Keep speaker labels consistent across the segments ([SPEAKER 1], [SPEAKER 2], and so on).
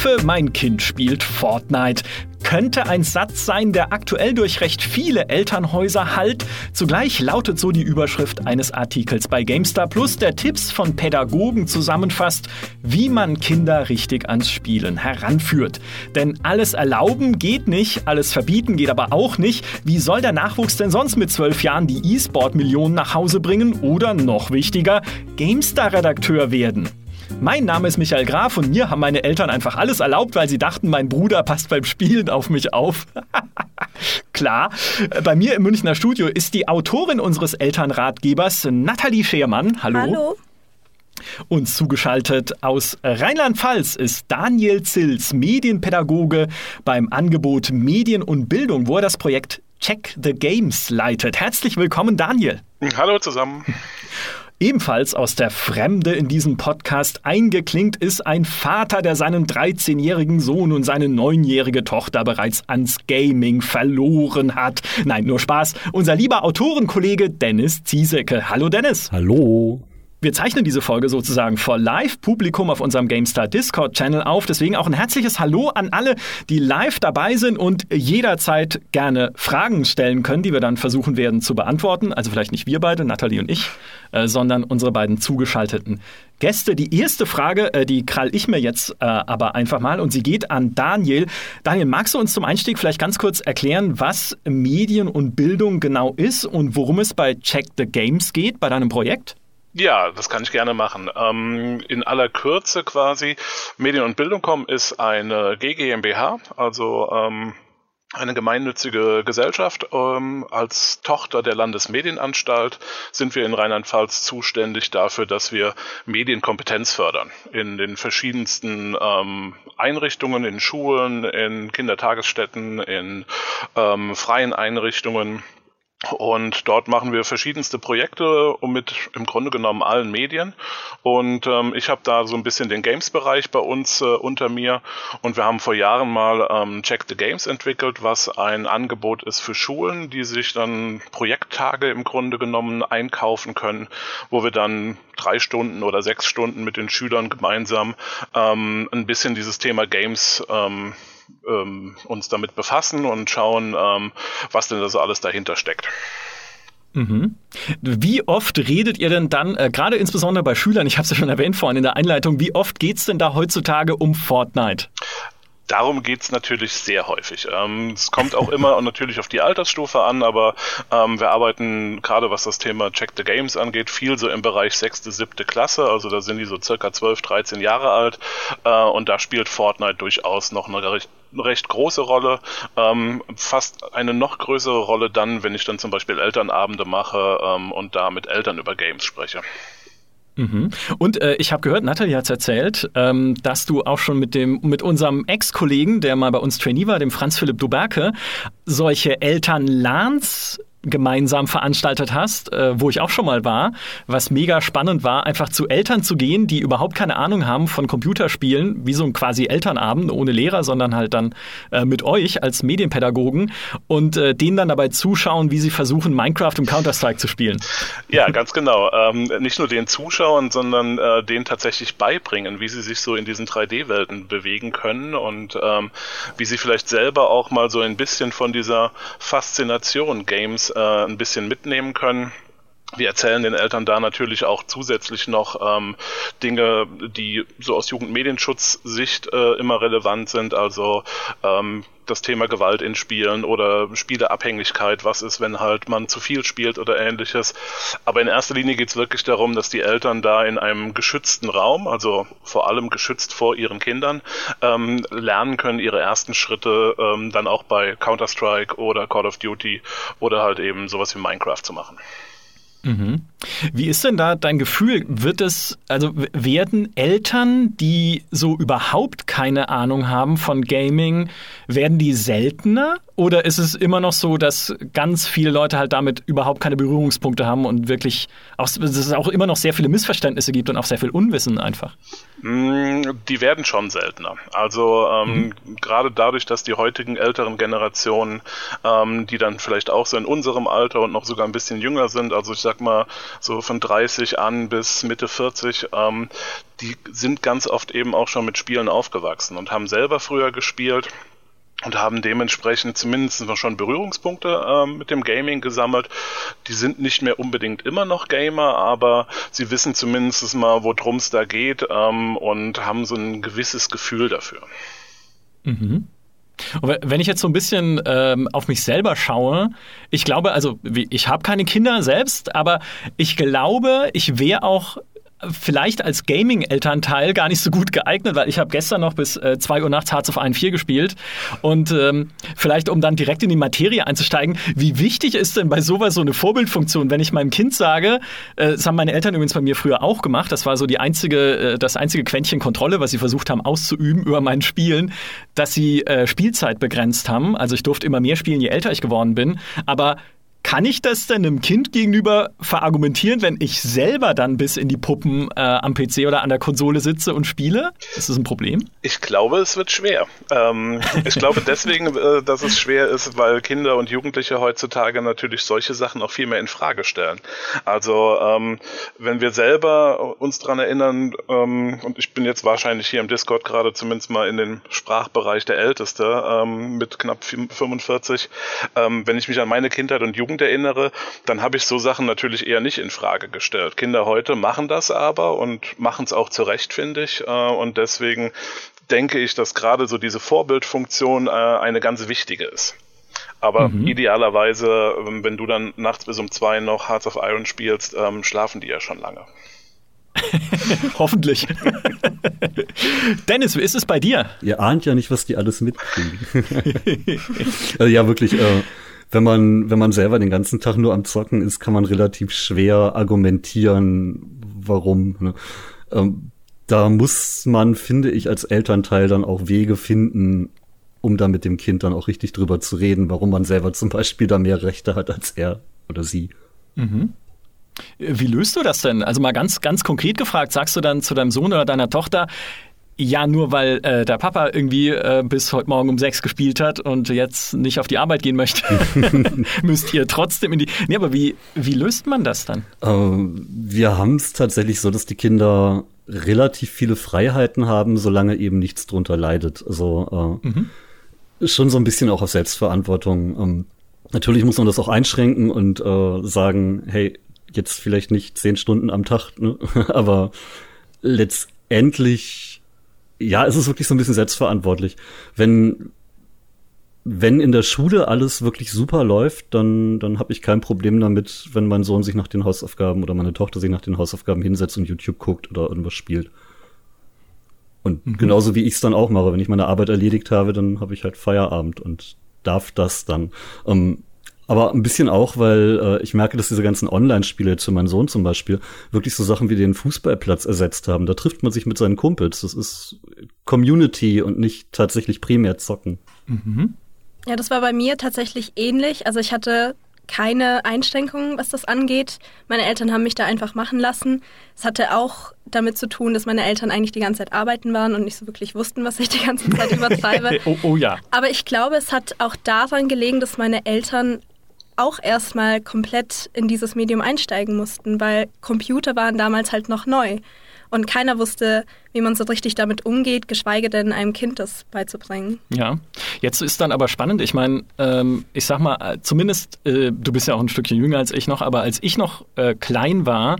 [SPEAKER 1] Hilfe, mein Kind spielt Fortnite könnte ein Satz sein, der aktuell durch recht viele Elternhäuser hallt. Zugleich lautet so die Überschrift eines Artikels bei GameStar Plus, der Tipps von Pädagogen zusammenfasst, wie man Kinder richtig ans Spielen heranführt. Denn alles erlauben geht nicht, alles verbieten geht aber auch nicht. Wie soll der Nachwuchs denn sonst mit zwölf Jahren die E-Sport-Millionen nach Hause bringen oder noch wichtiger, GameStar-Redakteur werden? Mein Name ist Michael Graf und mir haben meine Eltern einfach alles erlaubt, weil sie dachten, mein Bruder passt beim Spielen auf mich auf. Klar, bei mir im Münchner Studio ist die Autorin unseres Elternratgebers Nathalie Schermann. Hallo.
[SPEAKER 2] Hallo.
[SPEAKER 1] Und zugeschaltet aus Rheinland-Pfalz ist Daniel Zils, Medienpädagoge beim Angebot Medien und Bildung, wo er das Projekt Check the Games leitet. Herzlich willkommen, Daniel.
[SPEAKER 3] Hallo zusammen.
[SPEAKER 1] Ebenfalls aus der Fremde in diesem Podcast eingeklinkt ist ein Vater, der seinen 13-jährigen Sohn und seine 9-jährige Tochter bereits ans Gaming verloren hat. Nein, nur Spaß. Unser lieber Autorenkollege Dennis Ziesecke. Hallo Dennis.
[SPEAKER 4] Hallo.
[SPEAKER 1] Wir zeichnen diese Folge sozusagen vor Live-Publikum auf unserem GameStar Discord-Channel auf. Deswegen auch ein herzliches Hallo an alle, die live dabei sind und jederzeit gerne Fragen stellen können, die wir dann versuchen werden zu beantworten. Also vielleicht nicht wir beide, Nathalie und ich, äh, sondern unsere beiden zugeschalteten Gäste. Die erste Frage, äh, die krall ich mir jetzt äh, aber einfach mal und sie geht an Daniel. Daniel, magst du uns zum Einstieg vielleicht ganz kurz erklären, was Medien und Bildung genau ist und worum es bei Check the Games geht, bei deinem Projekt?
[SPEAKER 3] Ja, das kann ich gerne machen. Ähm, in aller Kürze quasi, Medien- und Bildung.com ist eine GGMBH, also ähm, eine gemeinnützige Gesellschaft. Ähm, als Tochter der Landesmedienanstalt sind wir in Rheinland-Pfalz zuständig dafür, dass wir Medienkompetenz fördern. In den verschiedensten ähm, Einrichtungen, in Schulen, in Kindertagesstätten, in ähm, freien Einrichtungen und dort machen wir verschiedenste Projekte mit im Grunde genommen allen Medien. Und ähm, ich habe da so ein bisschen den Games-Bereich bei uns äh, unter mir. Und wir haben vor Jahren mal ähm, Check the Games entwickelt, was ein Angebot ist für Schulen, die sich dann Projekttage im Grunde genommen einkaufen können, wo wir dann drei Stunden oder sechs Stunden mit den Schülern gemeinsam ähm, ein bisschen dieses Thema Games ähm, ähm, uns damit befassen und schauen, ähm, was denn da so alles dahinter steckt.
[SPEAKER 1] Mhm. Wie oft redet ihr denn dann, äh, gerade insbesondere bei Schülern, ich habe es ja schon erwähnt vorhin in der Einleitung, wie oft geht es denn da heutzutage um Fortnite?
[SPEAKER 3] Darum geht's natürlich sehr häufig. Ähm, es kommt auch immer natürlich auf die Altersstufe an, aber ähm, wir arbeiten gerade was das Thema Check the Games angeht, viel so im Bereich sechste, siebte Klasse. Also da sind die so circa 12, 13 Jahre alt äh, und da spielt Fortnite durchaus noch eine recht recht große Rolle, ähm, fast eine noch größere Rolle dann, wenn ich dann zum Beispiel Elternabende mache ähm, und da mit Eltern über Games spreche.
[SPEAKER 1] Mhm. Und äh, ich habe gehört, Nathalie hat es erzählt, ähm, dass du auch schon mit dem mit unserem Ex-Kollegen, der mal bei uns Trainee war, dem Franz Philipp Duberke, solche Elternlans gemeinsam veranstaltet hast, äh, wo ich auch schon mal war, was mega spannend war, einfach zu Eltern zu gehen, die überhaupt keine Ahnung haben von Computerspielen, wie so ein quasi Elternabend ohne Lehrer, sondern halt dann äh, mit euch als Medienpädagogen und äh, denen dann dabei zuschauen, wie sie versuchen, Minecraft und Counter-Strike zu spielen.
[SPEAKER 3] Ja, ganz genau. Ähm, nicht nur den Zuschauern, sondern äh, denen tatsächlich beibringen, wie sie sich so in diesen 3D-Welten bewegen können und ähm, wie sie vielleicht selber auch mal so ein bisschen von dieser Faszination Games äh, ein bisschen mitnehmen können. Wir erzählen den Eltern da natürlich auch zusätzlich noch ähm, Dinge, die so aus Jugendmedienschutzsicht äh, immer relevant sind. Also ähm, das Thema Gewalt in Spielen oder Spieleabhängigkeit, was ist, wenn halt man zu viel spielt oder ähnliches. Aber in erster Linie geht es wirklich darum, dass die Eltern da in einem geschützten Raum, also vor allem geschützt vor ihren Kindern, ähm, lernen können, ihre ersten Schritte ähm, dann auch bei Counter-Strike oder Call of Duty oder halt eben sowas wie Minecraft zu machen.
[SPEAKER 1] Mhm. Wie ist denn da dein Gefühl? Wird es, also werden Eltern, die so überhaupt keine Ahnung haben von Gaming, werden die seltener? Oder ist es immer noch so, dass ganz viele Leute halt damit überhaupt keine Berührungspunkte haben und wirklich auch, dass es auch immer noch sehr viele Missverständnisse gibt und auch sehr viel Unwissen einfach?
[SPEAKER 3] Mm, die werden schon seltener. Also ähm, mhm. gerade dadurch, dass die heutigen älteren Generationen, ähm, die dann vielleicht auch so in unserem Alter und noch sogar ein bisschen jünger sind, also ich sag mal so von 30 an bis Mitte 40, ähm, die sind ganz oft eben auch schon mit Spielen aufgewachsen und haben selber früher gespielt und haben dementsprechend zumindest noch schon Berührungspunkte ähm, mit dem Gaming gesammelt. Die sind nicht mehr unbedingt immer noch Gamer, aber sie wissen zumindest mal, worum es da geht ähm, und haben so ein gewisses Gefühl dafür.
[SPEAKER 1] Mhm. Wenn ich jetzt so ein bisschen ähm, auf mich selber schaue, ich glaube, also ich habe keine Kinder selbst, aber ich glaube, ich wäre auch vielleicht als Gaming-Elternteil gar nicht so gut geeignet, weil ich habe gestern noch bis äh, 2 Uhr nachts Hearts of Iron 4 gespielt. Und ähm, vielleicht, um dann direkt in die Materie einzusteigen, wie wichtig ist denn bei sowas so eine Vorbildfunktion, wenn ich meinem Kind sage, äh, das haben meine Eltern übrigens bei mir früher auch gemacht, das war so die einzige, äh, das einzige Quäntchen Kontrolle, was sie versucht haben auszuüben über meinen Spielen, dass sie äh, Spielzeit begrenzt haben. Also ich durfte immer mehr spielen, je älter ich geworden bin. Aber kann ich das denn einem Kind gegenüber verargumentieren, wenn ich selber dann bis in die Puppen äh, am PC oder an der Konsole sitze und spiele? Ist das ein Problem?
[SPEAKER 3] Ich glaube, es wird schwer. Ähm, ich glaube deswegen, äh, dass es schwer ist, weil Kinder und Jugendliche heutzutage natürlich solche Sachen auch viel mehr in Frage stellen. Also ähm, wenn wir selber uns dran erinnern, ähm, und ich bin jetzt wahrscheinlich hier im Discord gerade zumindest mal in den Sprachbereich der Älteste ähm, mit knapp 45, ähm, wenn ich mich an meine Kindheit und Jugend Jugend erinnere, dann habe ich so Sachen natürlich eher nicht in Frage gestellt. Kinder heute machen das aber und machen es auch zu Recht, finde ich. Äh, und deswegen denke ich, dass gerade so diese Vorbildfunktion äh, eine ganz wichtige ist. Aber mhm. idealerweise, ähm, wenn du dann nachts bis um zwei noch Hearts of Iron spielst, ähm, schlafen die ja schon lange.
[SPEAKER 1] Hoffentlich. Dennis, wie ist es bei dir?
[SPEAKER 2] Ihr ahnt ja nicht, was die alles mitkriegen. also ja, wirklich. Äh, wenn man, wenn man selber den ganzen Tag nur am Zocken ist, kann man relativ schwer argumentieren, warum. Ne? Ähm, da muss man, finde ich, als Elternteil dann auch Wege finden, um da mit dem Kind dann auch richtig drüber zu reden, warum man selber zum Beispiel da mehr Rechte hat als er oder sie.
[SPEAKER 1] Mhm. Wie löst du das denn? Also mal ganz, ganz konkret gefragt, sagst du dann zu deinem Sohn oder deiner Tochter, ja, nur weil äh, der Papa irgendwie äh, bis heute Morgen um sechs gespielt hat und jetzt nicht auf die Arbeit gehen möchte, müsst ihr trotzdem in die. Nee, aber wie, wie löst man das dann?
[SPEAKER 2] Ähm, wir haben es tatsächlich so, dass die Kinder relativ viele Freiheiten haben, solange eben nichts drunter leidet. Also äh, mhm. schon so ein bisschen auch auf Selbstverantwortung. Ähm, natürlich muss man das auch einschränken und äh, sagen, hey, jetzt vielleicht nicht zehn Stunden am Tag, ne? aber letztendlich ja, es ist wirklich so ein bisschen selbstverantwortlich. Wenn, wenn in der Schule alles wirklich super läuft, dann, dann habe ich kein Problem damit, wenn mein Sohn sich nach den Hausaufgaben oder meine Tochter sich nach den Hausaufgaben hinsetzt und YouTube guckt oder irgendwas spielt. Und mhm. genauso wie ich es dann auch mache, wenn ich meine Arbeit erledigt habe, dann habe ich halt Feierabend und darf das dann. Ähm, aber ein bisschen auch, weil äh, ich merke, dass diese ganzen Online-Spiele jetzt für meinen Sohn zum Beispiel wirklich so Sachen wie den Fußballplatz ersetzt haben. Da trifft man sich mit seinen Kumpels. Das ist Community und nicht tatsächlich primär zocken.
[SPEAKER 4] Mhm. Ja, das war bei mir tatsächlich ähnlich. Also ich hatte keine Einschränkungen, was das angeht. Meine Eltern haben mich da einfach machen lassen. Es hatte auch damit zu tun, dass meine Eltern eigentlich die ganze Zeit arbeiten waren und nicht so wirklich wussten, was ich die ganze Zeit übertreibe.
[SPEAKER 1] oh, oh ja.
[SPEAKER 4] Aber ich glaube, es hat auch daran gelegen, dass meine Eltern auch erstmal komplett in dieses Medium einsteigen mussten, weil Computer waren damals halt noch neu. Und keiner wusste, wie man so richtig damit umgeht, geschweige denn einem Kind das beizubringen.
[SPEAKER 1] Ja, jetzt ist dann aber spannend. Ich meine, ähm, ich sag mal, äh, zumindest, äh, du bist ja auch ein Stückchen jünger als ich noch, aber als ich noch äh, klein war,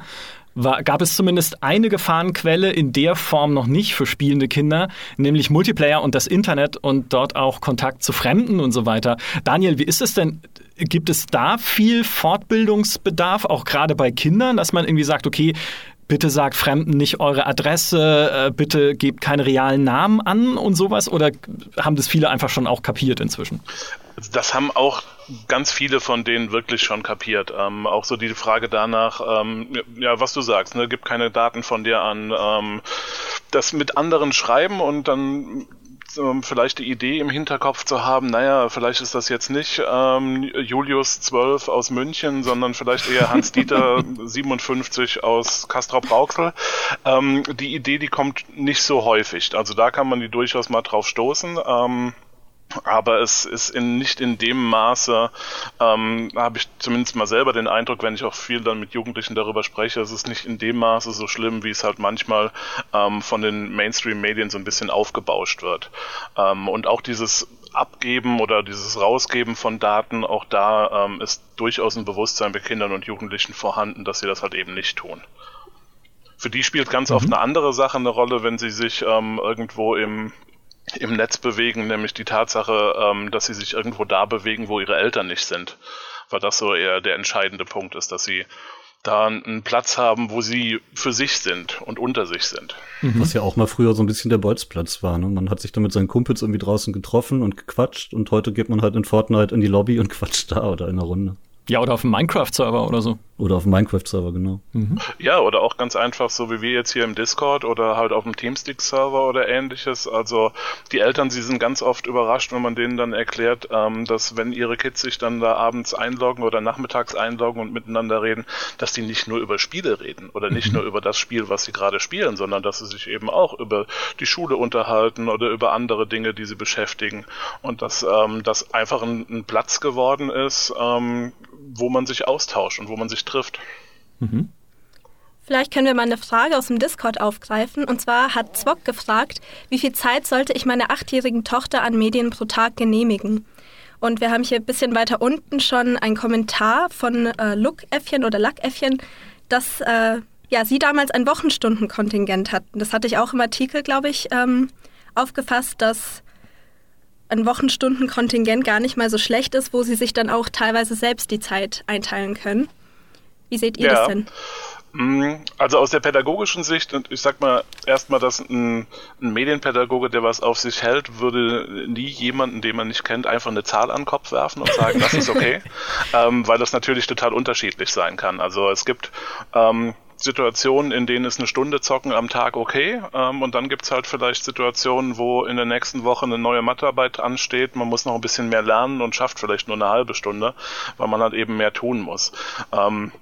[SPEAKER 1] war, gab es zumindest eine Gefahrenquelle in der Form noch nicht für spielende Kinder, nämlich Multiplayer und das Internet und dort auch Kontakt zu Fremden und so weiter. Daniel, wie ist es denn? Gibt es da viel Fortbildungsbedarf, auch gerade bei Kindern, dass man irgendwie sagt, okay, bitte sagt Fremden nicht eure Adresse, äh, bitte gebt keine realen Namen an und sowas? Oder haben das viele einfach schon auch kapiert inzwischen?
[SPEAKER 3] Das haben auch ganz viele von denen wirklich schon kapiert. Ähm, auch so die Frage danach, ähm, ja, was du sagst, ne, gib keine Daten von dir an. Ähm, das mit anderen schreiben und dann ähm, vielleicht die Idee im Hinterkopf zu haben, naja, vielleicht ist das jetzt nicht ähm, Julius 12 aus München, sondern vielleicht eher Hans-Dieter 57 aus Castrop-Rauxel. Ähm, die Idee, die kommt nicht so häufig. Also da kann man die durchaus mal drauf stoßen. Ähm, aber es ist in, nicht in dem Maße, ähm, habe ich zumindest mal selber den Eindruck, wenn ich auch viel dann mit Jugendlichen darüber spreche, es ist nicht in dem Maße so schlimm, wie es halt manchmal ähm, von den Mainstream-Medien so ein bisschen aufgebauscht wird. Ähm, und auch dieses Abgeben oder dieses Rausgeben von Daten, auch da ähm, ist durchaus ein Bewusstsein bei Kindern und Jugendlichen vorhanden, dass sie das halt eben nicht tun. Für die spielt ganz mhm. oft eine andere Sache eine Rolle, wenn sie sich ähm, irgendwo im im Netz bewegen, nämlich die Tatsache, ähm, dass sie sich irgendwo da bewegen, wo ihre Eltern nicht sind. Weil das so eher der entscheidende Punkt ist, dass sie da einen Platz haben, wo sie für sich sind und unter sich sind.
[SPEAKER 2] Mhm. Was ja auch mal früher so ein bisschen der Bolzplatz war. Ne? Man hat sich da mit seinen Kumpels irgendwie draußen getroffen und gequatscht und heute geht man halt in Fortnite in die Lobby und quatscht da oder in der Runde.
[SPEAKER 1] Ja, oder auf dem Minecraft-Server oder so.
[SPEAKER 2] Oder auf dem Minecraft-Server, genau.
[SPEAKER 3] Mhm. Ja, oder auch ganz einfach, so wie wir jetzt hier im Discord oder halt auf dem Teamstick-Server oder ähnliches. Also die Eltern, sie sind ganz oft überrascht, wenn man denen dann erklärt, ähm, dass wenn ihre Kids sich dann da abends einloggen oder nachmittags einloggen und miteinander reden, dass die nicht nur über Spiele reden oder nicht mhm. nur über das Spiel, was sie gerade spielen, sondern dass sie sich eben auch über die Schule unterhalten oder über andere Dinge, die sie beschäftigen. Und dass ähm, das einfach ein, ein Platz geworden ist, ähm, wo man sich austauscht und wo man sich trifft. Mhm.
[SPEAKER 4] Vielleicht können wir mal eine Frage aus dem Discord aufgreifen. Und zwar hat Zwock gefragt, wie viel Zeit sollte ich meiner achtjährigen Tochter an Medien pro Tag genehmigen? Und wir haben hier ein bisschen weiter unten schon einen Kommentar von äh, Look-Äffchen oder Lack-Äffchen, dass äh, ja, sie damals ein Wochenstundenkontingent hatten. Das hatte ich auch im Artikel, glaube ich, ähm, aufgefasst, dass ein Wochenstundenkontingent gar nicht mal so schlecht ist, wo sie sich dann auch teilweise selbst die Zeit einteilen können. Wie seht ihr ja. das denn?
[SPEAKER 3] Mm, also aus der pädagogischen Sicht, und ich sag mal erstmal, dass ein, ein, Medienpädagoge, der was auf sich hält, würde nie jemanden, den man nicht kennt, einfach eine Zahl an den Kopf werfen und sagen, das ist okay, ähm, weil das natürlich total unterschiedlich sein kann. Also es gibt ähm, Situationen, in denen ist eine Stunde Zocken am Tag okay. Ähm, und dann gibt's halt vielleicht Situationen, wo in der nächsten Woche eine neue Mathearbeit ansteht. Man muss noch ein bisschen mehr lernen und schafft vielleicht nur eine halbe Stunde, weil man halt eben mehr tun muss. Ähm,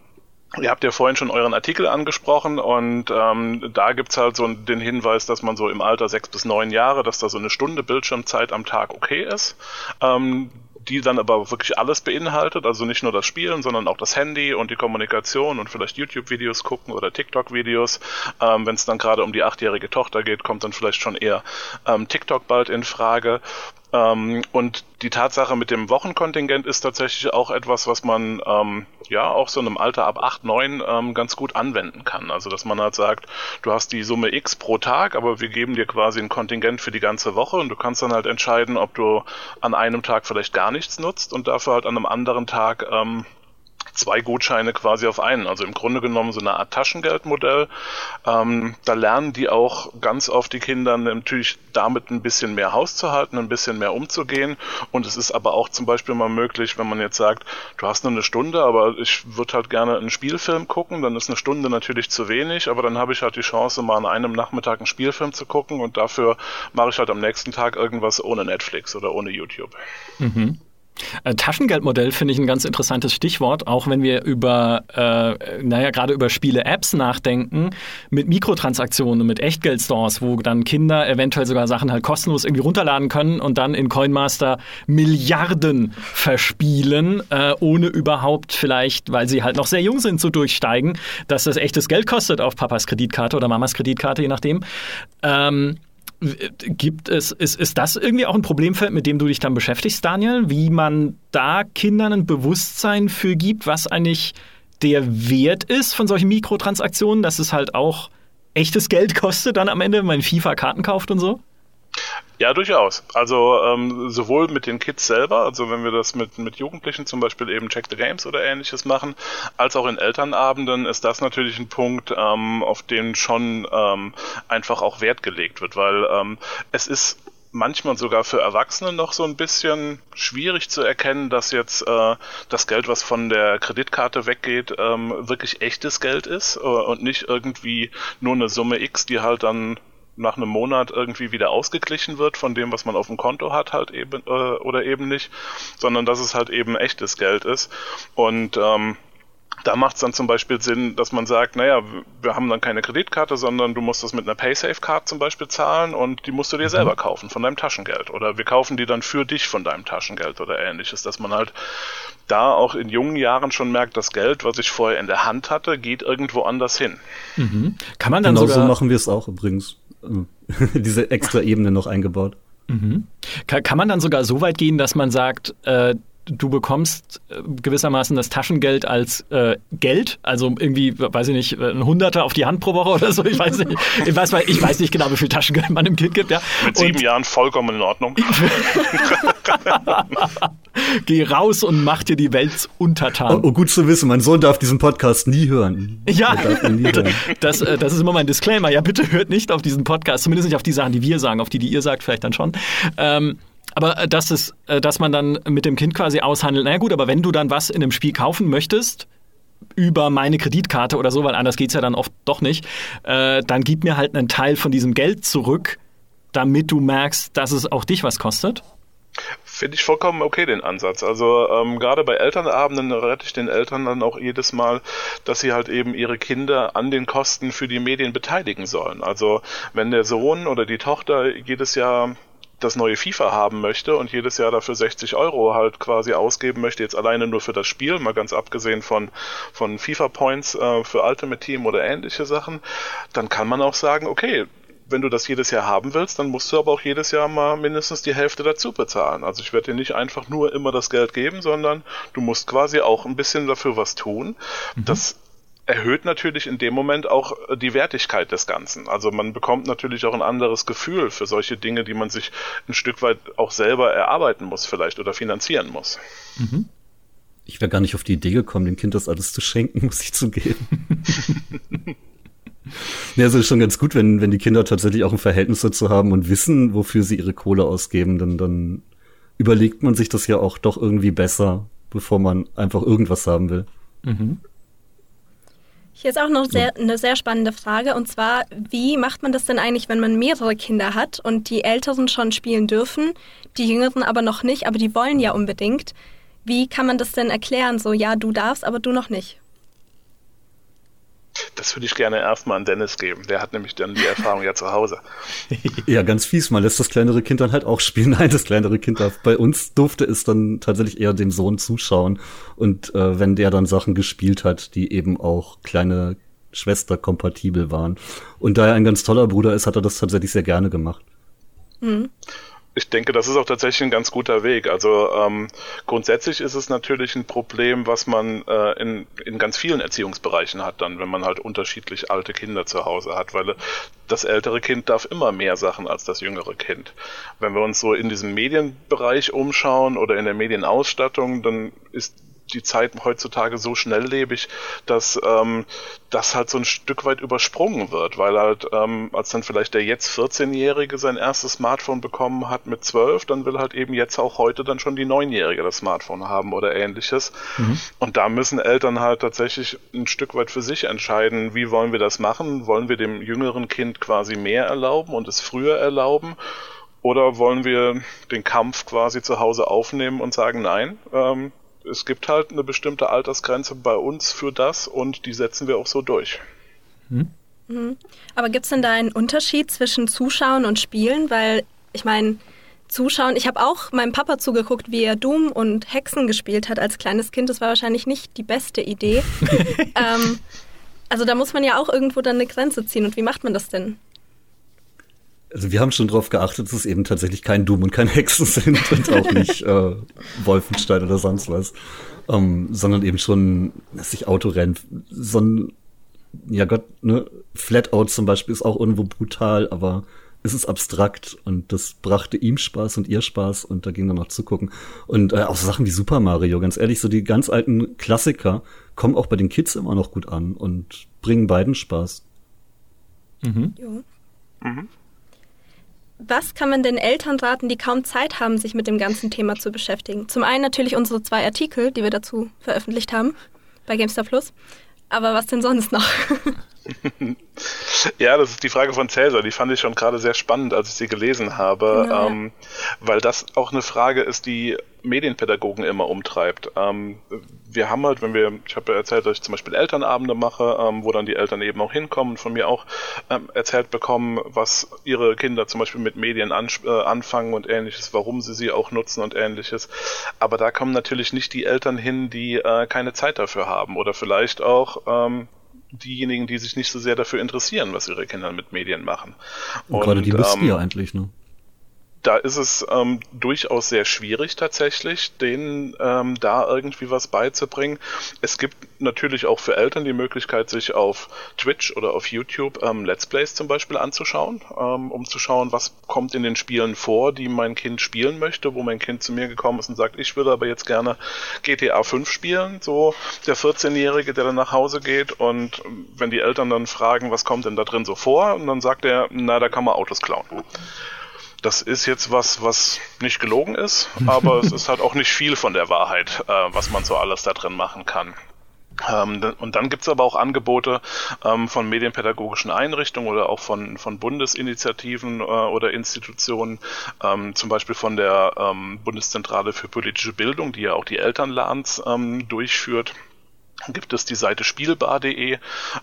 [SPEAKER 3] Ihr habt ja vorhin schon euren Artikel angesprochen und ähm, da gibt's halt so den Hinweis, dass man so im Alter sechs bis neun Jahre, dass da so eine Stunde Bildschirmzeit am Tag okay ist. Ähm, die dann aber wirklich alles beinhaltet, also nicht nur das Spielen, sondern auch das Handy und die Kommunikation und vielleicht YouTube-Videos gucken oder TikTok-Videos. Ähm, Wenn es dann gerade um die achtjährige Tochter geht, kommt dann vielleicht schon eher ähm, TikTok bald in Frage. Ähm, und die Tatsache mit dem Wochenkontingent ist tatsächlich auch etwas, was man ähm, ja auch so in einem Alter ab 8, 9 ähm, ganz gut anwenden kann. Also dass man halt sagt, du hast die Summe X pro Tag, aber wir geben dir quasi ein Kontingent für die ganze Woche und du kannst dann halt entscheiden, ob du an einem Tag vielleicht gar nichts nutzt und dafür halt an einem anderen Tag ähm, zwei Gutscheine quasi auf einen. Also im Grunde genommen so eine Art Taschengeldmodell. Ähm, da lernen die auch ganz oft die Kinder natürlich damit ein bisschen mehr Haus zu halten, ein bisschen mehr umzugehen. Und es ist aber auch zum Beispiel mal möglich, wenn man jetzt sagt, du hast nur eine Stunde, aber ich würde halt gerne einen Spielfilm gucken, dann ist eine Stunde natürlich zu wenig, aber dann habe ich halt die Chance, mal an einem Nachmittag einen Spielfilm zu gucken und dafür mache ich halt am nächsten Tag irgendwas ohne Netflix oder ohne YouTube. Mhm.
[SPEAKER 1] Äh, Taschengeldmodell finde ich ein ganz interessantes Stichwort, auch wenn wir über, äh, naja, gerade über Spiele-Apps nachdenken, mit Mikrotransaktionen, mit Echtgeldstores, wo dann Kinder eventuell sogar Sachen halt kostenlos irgendwie runterladen können und dann in Coinmaster Milliarden verspielen, äh, ohne überhaupt vielleicht, weil sie halt noch sehr jung sind, zu durchsteigen, dass das echtes Geld kostet auf Papas Kreditkarte oder Mamas Kreditkarte, je nachdem. Ähm, Gibt es, ist, ist das irgendwie auch ein Problemfeld, mit dem du dich dann beschäftigst, Daniel? Wie man da Kindern ein Bewusstsein für gibt, was eigentlich der Wert ist von solchen Mikrotransaktionen, dass es halt auch echtes Geld kostet dann am Ende, wenn man FIFA-Karten kauft und so?
[SPEAKER 3] Ja, durchaus. Also ähm, sowohl mit den Kids selber, also wenn wir das mit, mit Jugendlichen zum Beispiel eben Check the Games oder ähnliches machen, als auch in Elternabenden ist das natürlich ein Punkt, ähm, auf den schon ähm, einfach auch Wert gelegt wird, weil ähm, es ist manchmal sogar für Erwachsene noch so ein bisschen schwierig zu erkennen, dass jetzt äh, das Geld, was von der Kreditkarte weggeht, ähm, wirklich echtes Geld ist äh, und nicht irgendwie nur eine Summe X, die halt dann nach einem Monat irgendwie wieder ausgeglichen wird von dem, was man auf dem Konto hat, halt eben äh, oder eben nicht, sondern dass es halt eben echtes Geld ist. Und ähm, Da macht es dann zum Beispiel Sinn, dass man sagt, naja, wir haben dann keine Kreditkarte, sondern du musst das mit einer Paysafe-Card zum Beispiel zahlen und die musst du dir mhm. selber kaufen von deinem Taschengeld. Oder wir kaufen die dann für dich von deinem Taschengeld oder ähnliches. Dass man halt da auch in jungen Jahren schon merkt, das Geld, was ich vorher in der Hand hatte, geht irgendwo anders hin.
[SPEAKER 2] Mhm. Kann man dann genau sogar so machen wir es auch übrigens. Diese extra Ebene noch eingebaut.
[SPEAKER 1] Mhm. Kann, kann, man dann sogar so weit gehen, dass man sagt, äh, du bekommst äh, gewissermaßen das Taschengeld als äh, Geld, also irgendwie, weiß ich nicht, ein Hunderter auf die Hand pro Woche oder so. Ich weiß nicht, ich weiß, ich weiß nicht genau, wie viel Taschengeld man dem Kind gibt. Ja.
[SPEAKER 3] Mit sieben und Jahren vollkommen in Ordnung.
[SPEAKER 1] Geh raus und mach dir die Welt untertan.
[SPEAKER 2] Oh, oh, gut zu wissen, mein Sohn darf diesen Podcast nie hören.
[SPEAKER 1] Ja, nie hören. Das, äh, das ist immer mein Disclaimer. Ja, bitte hört nicht auf diesen Podcast, zumindest nicht auf die Sachen, die wir sagen, auf die, die ihr sagt, vielleicht dann schon. Ähm, aber äh, das ist, äh, dass man dann mit dem Kind quasi aushandelt, naja gut, aber wenn du dann was in einem Spiel kaufen möchtest, über meine Kreditkarte oder so, weil anders geht es ja dann oft doch nicht, äh, dann gib mir halt einen Teil von diesem Geld zurück, damit du merkst, dass es auch dich was kostet.
[SPEAKER 3] Finde ich vollkommen okay, den Ansatz. Also ähm, gerade bei Elternabenden rette ich den Eltern dann auch jedes Mal, dass sie halt eben ihre Kinder an den Kosten für die Medien beteiligen sollen. Also wenn der Sohn oder die Tochter jedes Jahr das neue FIFA haben möchte und jedes Jahr dafür 60 Euro halt quasi ausgeben möchte, jetzt alleine nur für das Spiel, mal ganz abgesehen von, von FIFA Points äh, für Ultimate Team oder ähnliche Sachen, dann kann man auch sagen, okay, wenn du das jedes Jahr haben willst, dann musst du aber auch jedes Jahr mal mindestens die Hälfte dazu bezahlen. Also ich werde dir nicht einfach nur immer das Geld geben, sondern du musst quasi auch ein bisschen dafür was tun. Mhm. Das erhöht natürlich in dem Moment auch äh, die Wertigkeit des Ganzen. Also man bekommt natürlich auch ein anderes Gefühl für solche Dinge, die man sich ein Stück weit auch selber erarbeiten muss vielleicht oder finanzieren muss. Mhm.
[SPEAKER 2] Ich wäre gar nicht auf die Idee gekommen, dem Kind das alles zu schenken, muss ich zugeben. Ja, es ist schon ganz gut, wenn, wenn die Kinder tatsächlich auch ein Verhältnis dazu haben und wissen, wofür sie ihre Kohle ausgeben, dann, dann überlegt man sich das ja auch doch irgendwie besser, bevor man einfach irgendwas haben will. Mhm.
[SPEAKER 4] Hier ist auch noch sehr, eine sehr spannende Frage und zwar, wie macht man das denn eigentlich, wenn man mehrere Kinder hat und die Älteren schon spielen dürfen, die Jüngeren aber noch nicht, aber die wollen ja unbedingt. Wie kann man das denn erklären? So, ja, du darfst, aber du noch nicht.
[SPEAKER 3] Das würde ich gerne erstmal an Dennis geben. Der hat nämlich dann die Erfahrung ja zu Hause.
[SPEAKER 2] Ja, ganz fies. Man lässt das kleinere Kind dann halt auch spielen. Nein, das kleinere Kind darf. Bei uns durfte es dann tatsächlich eher dem Sohn zuschauen. Und äh, wenn der dann Sachen gespielt hat, die eben auch kleine Schwester kompatibel waren. Und da er ein ganz toller Bruder ist, hat er das tatsächlich sehr gerne gemacht.
[SPEAKER 3] Mhm ich denke, das ist auch tatsächlich ein ganz guter Weg. Also ähm, grundsätzlich ist es natürlich ein Problem, was man äh, in, in ganz vielen Erziehungsbereichen hat, dann, wenn man halt unterschiedlich alte Kinder zu Hause hat, weil das ältere Kind darf immer mehr Sachen als das jüngere Kind. Wenn wir uns so in diesem Medienbereich umschauen oder in der Medienausstattung, dann ist die Zeit heutzutage so schnelllebig, dass ähm, das halt so ein Stück weit übersprungen wird, weil halt, ähm, als dann vielleicht der jetzt 14-Jährige sein erstes Smartphone bekommen hat mit 12, dann will halt eben jetzt auch heute dann schon die 9-Jährige das Smartphone haben oder ähnliches. Mhm. Und da müssen Eltern halt tatsächlich ein Stück weit für sich entscheiden, wie wollen wir das machen? Wollen wir dem jüngeren Kind quasi mehr erlauben und es früher erlauben? Oder wollen wir den Kampf quasi zu Hause aufnehmen und sagen, nein, ähm, es gibt halt eine bestimmte Altersgrenze bei uns für das und die setzen wir auch so durch.
[SPEAKER 4] Hm? Mhm. Aber gibt es denn da einen Unterschied zwischen Zuschauen und Spielen? Weil ich meine, Zuschauen, ich habe auch meinem Papa zugeguckt, wie er Doom und Hexen gespielt hat als kleines Kind. Das war wahrscheinlich nicht die beste Idee. ähm, also da muss man ja auch irgendwo dann eine Grenze ziehen. Und wie macht man das denn?
[SPEAKER 2] Also wir haben schon darauf geachtet, dass es eben tatsächlich kein Doom und kein Hexen sind und auch nicht äh, Wolfenstein oder sonst was, ähm, sondern eben schon, dass sich Autorennen, so ein, ja Gott, ne, Flatout zum Beispiel ist auch irgendwo brutal, aber es ist abstrakt und das brachte ihm Spaß und ihr Spaß und da ging dann noch zugucken. Und äh, auch so Sachen wie Super Mario, ganz ehrlich, so die ganz alten Klassiker kommen auch bei den Kids immer noch gut an und bringen beiden Spaß.
[SPEAKER 4] Mhm. Ja. Mhm. Was kann man den Eltern raten, die kaum Zeit haben, sich mit dem ganzen Thema zu beschäftigen? Zum einen natürlich unsere zwei Artikel, die wir dazu veröffentlicht haben bei GameStar Plus. Aber was denn sonst noch?
[SPEAKER 3] Ja, das ist die Frage von Cäsar. Die fand ich schon gerade sehr spannend, als ich sie gelesen habe, genau, ähm, ja. weil das auch eine Frage ist, die Medienpädagogen immer umtreibt. Ähm, wir haben halt, wenn wir, ich habe ja erzählt, dass ich zum Beispiel Elternabende mache, ähm, wo dann die Eltern eben auch hinkommen, von mir auch ähm, erzählt bekommen, was ihre Kinder zum Beispiel mit Medien an, äh, anfangen und ähnliches, warum sie sie auch nutzen und ähnliches. Aber da kommen natürlich nicht die Eltern hin, die äh, keine Zeit dafür haben oder vielleicht auch ähm, diejenigen, die sich nicht so sehr dafür interessieren, was ihre Kinder mit Medien machen.
[SPEAKER 2] Und, und gerade die müssten ähm, ja eigentlich, ne?
[SPEAKER 3] Da ist es ähm, durchaus sehr schwierig tatsächlich, denen ähm, da irgendwie was beizubringen. Es gibt natürlich auch für Eltern die Möglichkeit, sich auf Twitch oder auf YouTube ähm, Let's Plays zum Beispiel anzuschauen, ähm, um zu schauen, was kommt in den Spielen vor, die mein Kind spielen möchte, wo mein Kind zu mir gekommen ist und sagt, ich würde aber jetzt gerne GTA 5 spielen, so der 14-Jährige, der dann nach Hause geht und wenn die Eltern dann fragen, was kommt denn da drin so vor, und dann sagt er, na, da kann man Autos klauen. Das ist jetzt was, was nicht gelogen ist, aber es ist halt auch nicht viel von der Wahrheit, äh, was man so alles da drin machen kann. Ähm, und dann gibt's aber auch Angebote ähm, von medienpädagogischen Einrichtungen oder auch von, von Bundesinitiativen äh, oder Institutionen, ähm, zum Beispiel von der ähm, Bundeszentrale für politische Bildung, die ja auch die Elternlans ähm, durchführt gibt es die Seite spielbar.de,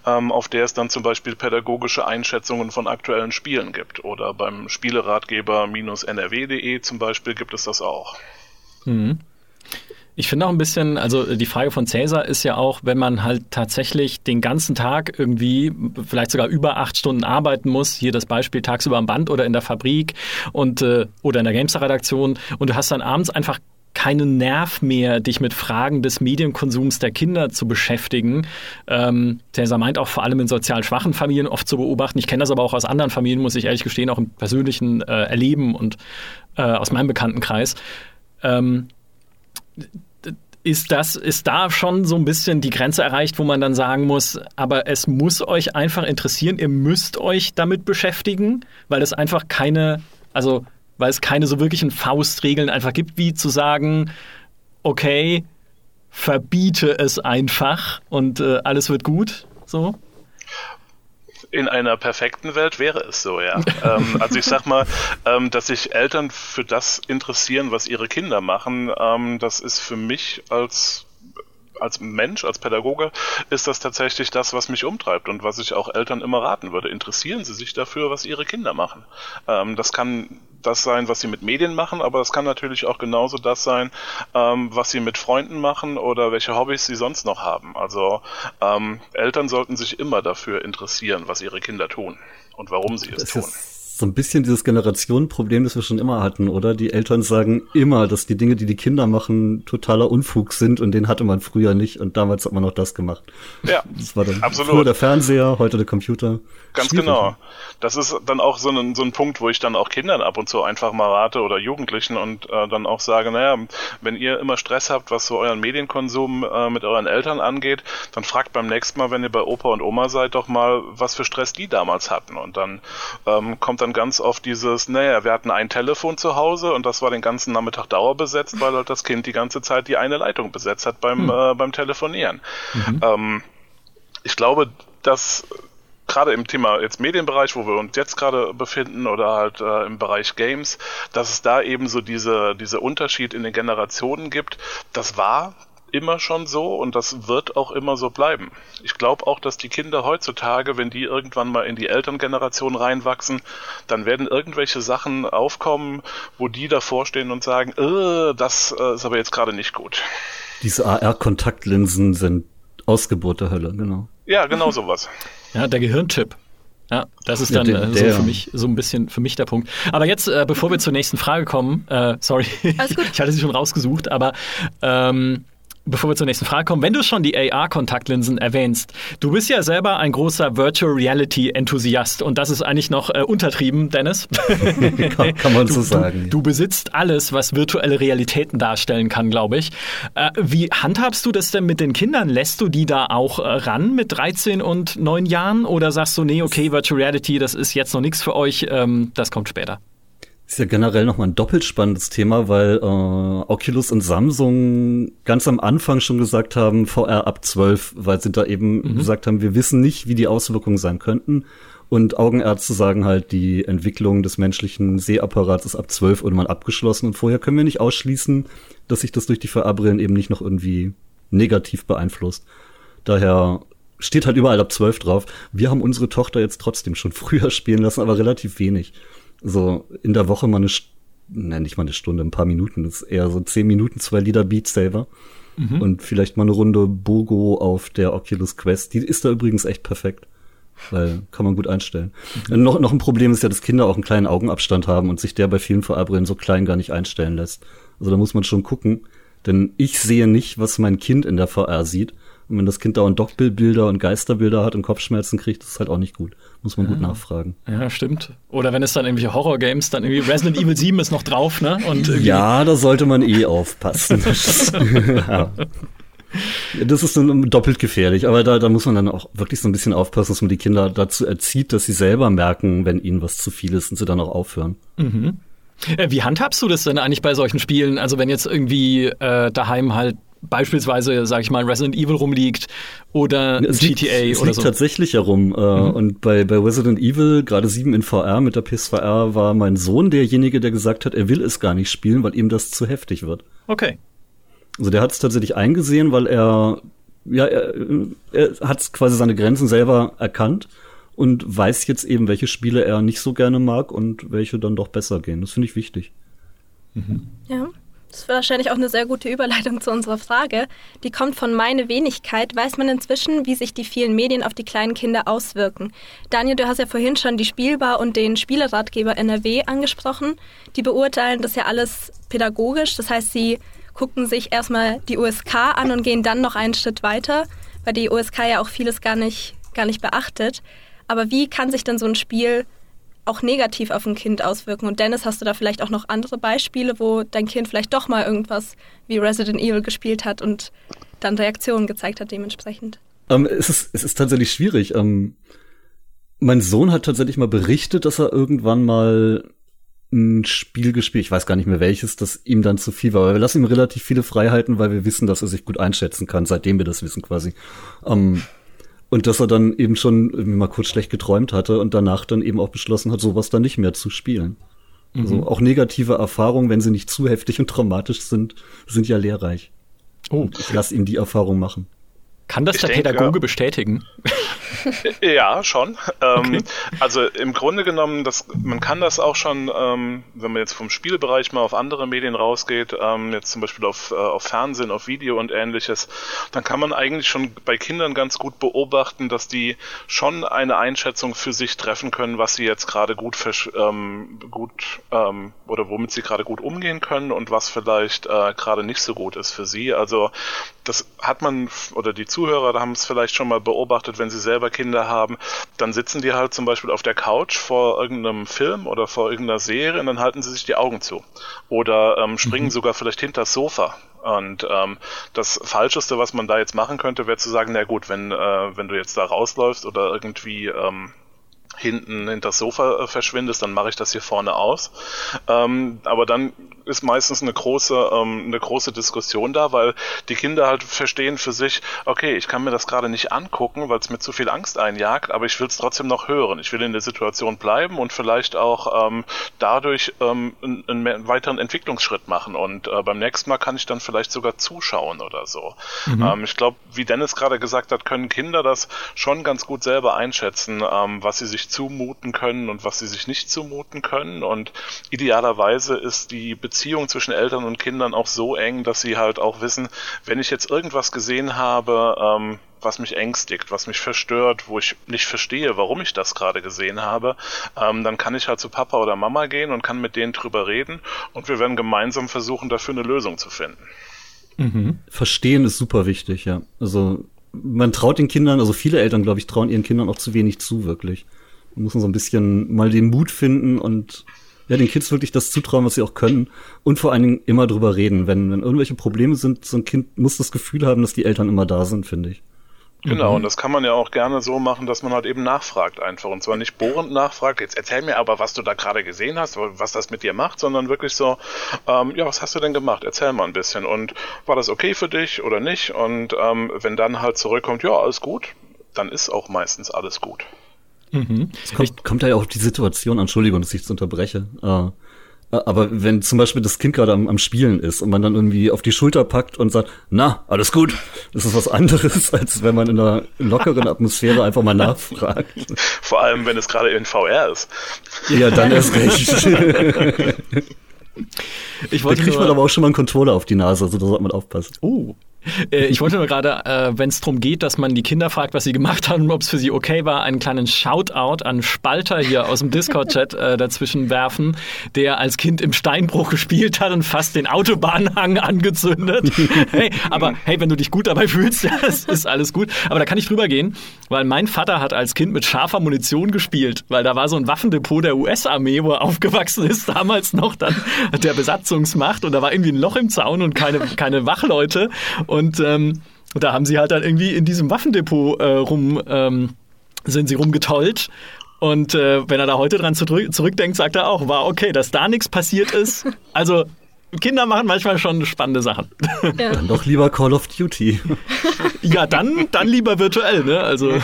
[SPEAKER 3] ähm, auf der es dann zum Beispiel pädagogische Einschätzungen von aktuellen Spielen gibt. Oder beim Spieleratgeber-nrw.de zum Beispiel gibt es das auch.
[SPEAKER 1] Mhm. Ich finde auch ein bisschen, also die Frage von Cäsar ist ja auch, wenn man halt tatsächlich den ganzen Tag irgendwie vielleicht sogar über acht Stunden arbeiten muss, hier das Beispiel tagsüber am Band oder in der Fabrik und äh, oder in der Gamester-Redaktion und du hast dann abends einfach keinen Nerv mehr, dich mit Fragen des Medienkonsums der Kinder zu beschäftigen. Ähm, Cäsar meint auch vor allem in sozial schwachen Familien oft zu beobachten. Ich kenne das aber auch aus anderen Familien, muss ich ehrlich gestehen, auch im persönlichen äh, Erleben und äh, aus meinem Bekanntenkreis. Ähm, ist das, ist da schon so ein bisschen die Grenze erreicht, wo man dann sagen muss, aber es muss euch einfach interessieren, ihr müsst euch damit beschäftigen, weil es einfach keine, also weil es keine so wirklichen Faustregeln einfach gibt, wie zu sagen, okay, verbiete es einfach und äh, alles wird gut, so?
[SPEAKER 3] In einer perfekten Welt wäre es so, ja. ähm, also ich sag mal, ähm, dass sich Eltern für das interessieren, was ihre Kinder machen, ähm, das ist für mich als als Mensch, als Pädagoge, ist das tatsächlich das, was mich umtreibt und was ich auch Eltern immer raten würde. Interessieren Sie sich dafür, was Ihre Kinder machen. Ähm, das kann das sein, was sie mit Medien machen, aber es kann natürlich auch genauso das sein, ähm, was sie mit Freunden machen oder welche Hobbys sie sonst noch haben. Also ähm, Eltern sollten sich immer dafür interessieren, was ihre Kinder tun und warum sie es tun
[SPEAKER 2] so ein bisschen dieses Generationenproblem, das wir schon immer hatten, oder? Die Eltern sagen immer, dass die Dinge, die die Kinder machen, totaler Unfug sind und den hatte man früher nicht und damals hat man noch das gemacht.
[SPEAKER 3] Ja,
[SPEAKER 2] das war dann absolut. früher der Fernseher, heute der Computer.
[SPEAKER 3] Ganz Schwierig. genau. Das ist dann auch so ein, so ein Punkt, wo ich dann auch Kindern ab und zu einfach mal rate oder Jugendlichen und äh, dann auch sage, naja, wenn ihr immer Stress habt, was so euren Medienkonsum äh, mit euren Eltern angeht, dann fragt beim nächsten Mal, wenn ihr bei Opa und Oma seid, doch mal, was für Stress die damals hatten und dann ähm, kommt dann ganz oft dieses, naja, wir hatten ein Telefon zu Hause und das war den ganzen Nachmittag dauerbesetzt, weil halt das Kind die ganze Zeit die eine Leitung besetzt hat beim, hm. äh, beim Telefonieren. Mhm. Ähm, ich glaube, dass gerade im Thema jetzt Medienbereich, wo wir uns jetzt gerade befinden oder halt äh, im Bereich Games, dass es da eben so diese, diese Unterschied in den Generationen gibt. Das war immer schon so und das wird auch immer so bleiben. Ich glaube auch, dass die Kinder heutzutage, wenn die irgendwann mal in die Elterngeneration reinwachsen, dann werden irgendwelche Sachen aufkommen, wo die davor stehen und sagen, äh, das äh, ist aber jetzt gerade nicht gut.
[SPEAKER 2] Diese AR-Kontaktlinsen sind Ausgeburt der Hölle, genau.
[SPEAKER 3] Ja, genau sowas.
[SPEAKER 1] ja, der Gehirnchip. Ja, das ist dann ja, der, äh, so für mich so ein bisschen für mich der Punkt. Aber jetzt, äh, bevor wir zur nächsten Frage kommen, äh, sorry, ich hatte sie schon rausgesucht, aber ähm, bevor wir zur nächsten Frage kommen, wenn du schon die AR-Kontaktlinsen erwähnst, du bist ja selber ein großer Virtual Reality-Enthusiast und das ist eigentlich noch äh, untertrieben, Dennis.
[SPEAKER 2] kann, kann, man du, so sagen.
[SPEAKER 1] Du, du, besitzt alles, was virtuelle Realitäten darstellen kann, glaube ich. Äh, wie handhabst du das denn mit den Kindern? Lässt du die da auch äh, ran mit 13 und 9 Jahren oder sagst du, nee, okay, Virtual Reality, das ist jetzt noch nichts für euch, ähm, das kommt später?
[SPEAKER 2] Ist ja generell nochmal ein doppelt spannendes Thema, weil äh, Oculus und Samsung ganz am Anfang schon gesagt haben, VR ab 12, weil sie da eben mhm. gesagt haben, wir wissen nicht, wie die Auswirkungen sein könnten. Und Augenärzte sagen halt, die Entwicklung des menschlichen Sehapparats ist ab 12 irgendwann abgeschlossen und vorher können wir nicht ausschließen, dass sich das durch die VR-Brillen eben nicht noch irgendwie negativ beeinflusst. Daher steht halt überall ab 12 drauf. Wir haben unsere Tochter jetzt trotzdem schon früher spielen lassen, aber relativ wenig so in der Woche mal eine, nein, nicht mal eine Stunde, ein paar Minuten, das ist eher so zehn Minuten, zwei Lieder Beat Saver. Mhm. Und vielleicht mal eine Runde Bogo auf der Oculus Quest. Die ist da übrigens echt perfekt. Weil kann man gut einstellen. Mhm. Noch, noch ein Problem ist ja, dass Kinder auch einen kleinen Augenabstand haben und sich der bei vielen VR-Brillen so klein gar nicht einstellen lässt. Also da muss man schon gucken. Denn ich sehe nicht, was mein Kind in der VR sieht. Und wenn das Kind dauernd Doppelbilder und Geisterbilder hat und Kopfschmerzen kriegt, das ist halt auch nicht gut. Muss man ja. gut nachfragen.
[SPEAKER 1] Ja, stimmt. Oder wenn es dann irgendwelche Horror-Games, dann irgendwie Resident Evil 7 ist noch drauf, ne? Und
[SPEAKER 2] ja, da sollte man eh aufpassen. ja. Das ist dann doppelt gefährlich, aber da, da muss man dann auch wirklich so ein bisschen aufpassen, dass man die Kinder dazu erzieht, dass sie selber merken, wenn ihnen was zu viel ist und sie dann auch aufhören. Mhm.
[SPEAKER 1] Äh, wie handhabst du das denn eigentlich bei solchen Spielen? Also wenn jetzt irgendwie äh, daheim halt beispielsweise, sag ich mal, Resident Evil rumliegt oder es GTA
[SPEAKER 2] liegt, es
[SPEAKER 1] oder
[SPEAKER 2] liegt
[SPEAKER 1] so.
[SPEAKER 2] tatsächlich herum. Äh, mhm. Und bei, bei Resident Evil, gerade 7 in VR mit der PSVR, war mein Sohn derjenige, der gesagt hat, er will es gar nicht spielen, weil ihm das zu heftig wird.
[SPEAKER 1] Okay.
[SPEAKER 2] Also der hat es tatsächlich eingesehen, weil er, ja, er, er hat quasi seine Grenzen selber erkannt und weiß jetzt eben, welche Spiele er nicht so gerne mag und welche dann doch besser gehen. Das finde ich wichtig.
[SPEAKER 4] Mhm. Ja. Das ist wahrscheinlich auch eine sehr gute Überleitung zu unserer Frage. Die kommt von meine Wenigkeit. Weiß man inzwischen, wie sich die vielen Medien auf die kleinen Kinder auswirken? Daniel, du hast ja vorhin schon die Spielbar und den Spieleratgeber NRW angesprochen. Die beurteilen das ja alles pädagogisch. Das heißt, sie gucken sich erstmal die USK an und gehen dann noch einen Schritt weiter, weil die USK ja auch vieles gar nicht, gar nicht beachtet. Aber wie kann sich dann so ein Spiel auch negativ auf ein Kind auswirken. Und Dennis, hast du da vielleicht auch noch andere Beispiele, wo dein Kind vielleicht doch mal irgendwas wie Resident Evil gespielt hat und dann Reaktionen gezeigt hat dementsprechend?
[SPEAKER 2] Ähm, es, ist, es ist tatsächlich schwierig. Ähm, mein Sohn hat tatsächlich mal berichtet, dass er irgendwann mal ein Spiel gespielt, ich weiß gar nicht mehr welches, das ihm dann zu viel war. Aber wir lassen ihm relativ viele Freiheiten, weil wir wissen, dass er sich gut einschätzen kann, seitdem wir das wissen quasi. Ähm, und dass er dann eben schon mal kurz schlecht geträumt hatte und danach dann eben auch beschlossen hat, sowas dann nicht mehr zu spielen. Also mhm. Also auch negative Erfahrungen, wenn sie nicht zu heftig und traumatisch sind, sind ja lehrreich. Oh. Ich lass ihm die Erfahrung machen.
[SPEAKER 1] Kann das ich der denke, Pädagoge bestätigen?
[SPEAKER 3] Ja, schon. Ähm, okay. Also im Grunde genommen, das, man kann das auch schon, ähm, wenn man jetzt vom Spielbereich mal auf andere Medien rausgeht, ähm, jetzt zum Beispiel auf, äh, auf Fernsehen, auf Video und ähnliches, dann kann man eigentlich schon bei Kindern ganz gut beobachten, dass die schon eine Einschätzung für sich treffen können, was sie jetzt gerade gut, ähm, gut oder womit sie gerade gut umgehen können und was vielleicht äh, gerade nicht so gut ist für sie. Also das hat man, oder die Zuhörer haben es vielleicht schon mal beobachtet, wenn sie selber Kinder haben, dann sitzen die halt zum Beispiel auf der Couch vor irgendeinem Film oder vor irgendeiner Serie und dann halten sie sich die Augen zu. Oder ähm, springen mhm. sogar vielleicht hinter das Sofa. Und ähm, das Falscheste, was man da jetzt machen könnte, wäre zu sagen, na gut, wenn, äh, wenn du jetzt da rausläufst oder irgendwie ähm, hinten hinter das Sofa äh, verschwindest, dann mache ich das hier vorne aus. Ähm, aber dann ist meistens eine große, ähm, eine große Diskussion da, weil die Kinder halt verstehen für sich, okay, ich kann mir das gerade nicht angucken, weil es mir zu viel Angst einjagt, aber ich will es trotzdem noch hören. Ich will in der Situation bleiben und vielleicht auch ähm, dadurch ähm, einen, einen, weiteren Entwicklungsschritt machen. Und äh, beim nächsten Mal kann ich dann vielleicht sogar zuschauen oder so. Mhm. Ähm, ich glaube, wie Dennis gerade gesagt hat, können Kinder das schon ganz gut selber einschätzen, ähm, was sie sich sich zumuten können und was sie sich nicht zumuten können. Und idealerweise ist die Beziehung zwischen Eltern und Kindern auch so eng, dass sie halt auch wissen, wenn ich jetzt irgendwas gesehen habe, ähm, was mich ängstigt, was mich verstört, wo ich nicht verstehe, warum ich das gerade gesehen habe, ähm, dann kann ich halt zu Papa oder Mama gehen und kann mit denen drüber reden und wir werden gemeinsam versuchen, dafür eine Lösung zu finden.
[SPEAKER 2] Mhm. Verstehen ist super wichtig, ja. Also man traut den Kindern, also viele Eltern, glaube ich, trauen ihren Kindern auch zu wenig zu, wirklich. Man muss so ein bisschen mal den Mut finden und ja, den Kids wirklich das zutrauen, was sie auch können. Und vor allen Dingen immer drüber reden. Wenn, wenn irgendwelche Probleme sind, so ein Kind muss das Gefühl haben, dass die Eltern immer da sind, finde ich.
[SPEAKER 3] Genau, mhm. und das kann man ja auch gerne so machen, dass man halt eben nachfragt einfach. Und zwar nicht bohrend nachfragt, jetzt erzähl mir aber, was du da gerade gesehen hast, was das mit dir macht, sondern wirklich so, ähm, ja, was hast du denn gemacht? Erzähl mal ein bisschen. Und war das okay für dich oder nicht? Und ähm, wenn dann halt zurückkommt, ja, alles gut, dann ist auch meistens alles gut.
[SPEAKER 2] Mhm. Es kommt, kommt ja auch auf die Situation, Entschuldigung, dass ich es unterbreche. Äh, aber wenn zum Beispiel das Kind gerade am, am, Spielen ist und man dann irgendwie auf die Schulter packt und sagt, na, alles gut, das ist was anderes, als wenn man in einer lockeren Atmosphäre einfach mal nachfragt.
[SPEAKER 3] Vor allem, wenn es gerade in VR ist.
[SPEAKER 2] Ja, dann erst recht. Ich wollte da kriegt man aber auch schon mal einen Controller auf die Nase, also da sollte man aufpassen.
[SPEAKER 1] Oh, äh, ich wollte nur gerade, äh, wenn es darum geht, dass man die Kinder fragt, was sie gemacht haben, ob es für sie okay war, einen kleinen Shoutout an Spalter hier aus dem Discord-Chat äh, dazwischen werfen, der als Kind im Steinbruch gespielt hat und fast den Autobahnhang angezündet. hey, aber hey, wenn du dich gut dabei fühlst, das ist alles gut. Aber da kann ich drüber gehen, weil mein Vater hat als Kind mit scharfer Munition gespielt, weil da war so ein Waffendepot der US-Armee, wo er aufgewachsen ist, damals noch dann der Besatzungsmacht und da war irgendwie ein Loch im Zaun und keine, keine Wachleute. Ähm, da haben sie halt dann irgendwie in diesem Waffendepot äh, rum, ähm, sind sie rumgetollt. Und äh, wenn er da heute dran zurück, zurückdenkt, sagt er auch, war okay, dass da nichts passiert ist. Also Kinder machen manchmal schon spannende Sachen.
[SPEAKER 2] Ja. Dann doch lieber Call of Duty.
[SPEAKER 1] Ja, dann, dann lieber virtuell, ne? Also.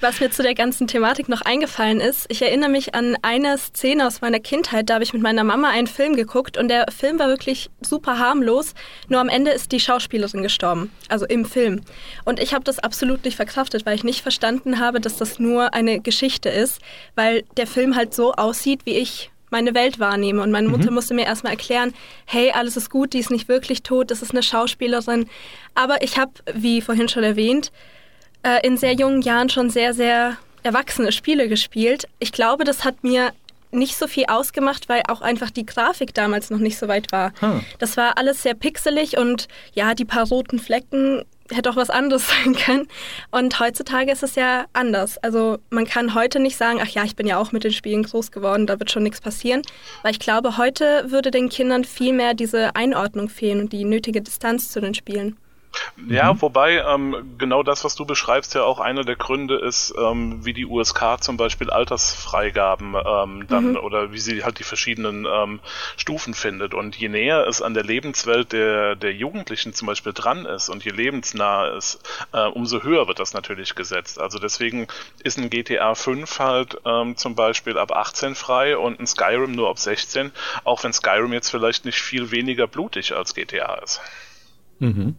[SPEAKER 4] Was mir zu der ganzen Thematik noch eingefallen ist, ich erinnere mich an eine Szene aus meiner Kindheit, da habe ich mit meiner Mama einen Film geguckt und der Film war wirklich super harmlos, nur am Ende ist die Schauspielerin gestorben, also im Film. Und ich habe das absolut nicht verkraftet, weil ich nicht verstanden habe, dass das nur eine Geschichte ist, weil der Film halt so aussieht, wie ich meine Welt wahrnehme. Und meine Mutter mhm. musste mir erstmal erklären, hey, alles ist gut, die ist nicht wirklich tot, das ist eine Schauspielerin. Aber ich habe, wie vorhin schon erwähnt, äh, in sehr jungen Jahren schon sehr, sehr erwachsene Spiele gespielt. Ich glaube, das hat mir nicht so viel ausgemacht, weil auch einfach die Grafik damals noch nicht so weit war. Hm. Das war alles sehr pixelig und ja, die paar roten Flecken hätte auch was anderes sein können. Und heutzutage ist es ja anders. Also man kann heute nicht sagen, ach ja, ich bin ja auch mit den Spielen groß geworden, da wird schon nichts passieren. Weil ich glaube, heute würde den Kindern viel mehr diese Einordnung fehlen und die nötige Distanz zu den Spielen.
[SPEAKER 3] Ja, mhm. wobei ähm, genau das, was du beschreibst, ja auch einer der Gründe ist, ähm, wie die USK zum Beispiel Altersfreigaben ähm, dann mhm. oder wie sie halt die verschiedenen ähm, Stufen findet. Und je näher es an der Lebenswelt der, der Jugendlichen zum Beispiel dran ist und je lebensnah ist, äh, umso höher wird das natürlich gesetzt. Also deswegen ist ein GTA 5 halt ähm, zum Beispiel ab 18 frei und ein Skyrim nur ab 16, auch wenn Skyrim jetzt vielleicht nicht viel weniger blutig als GTA ist.
[SPEAKER 1] Mhm.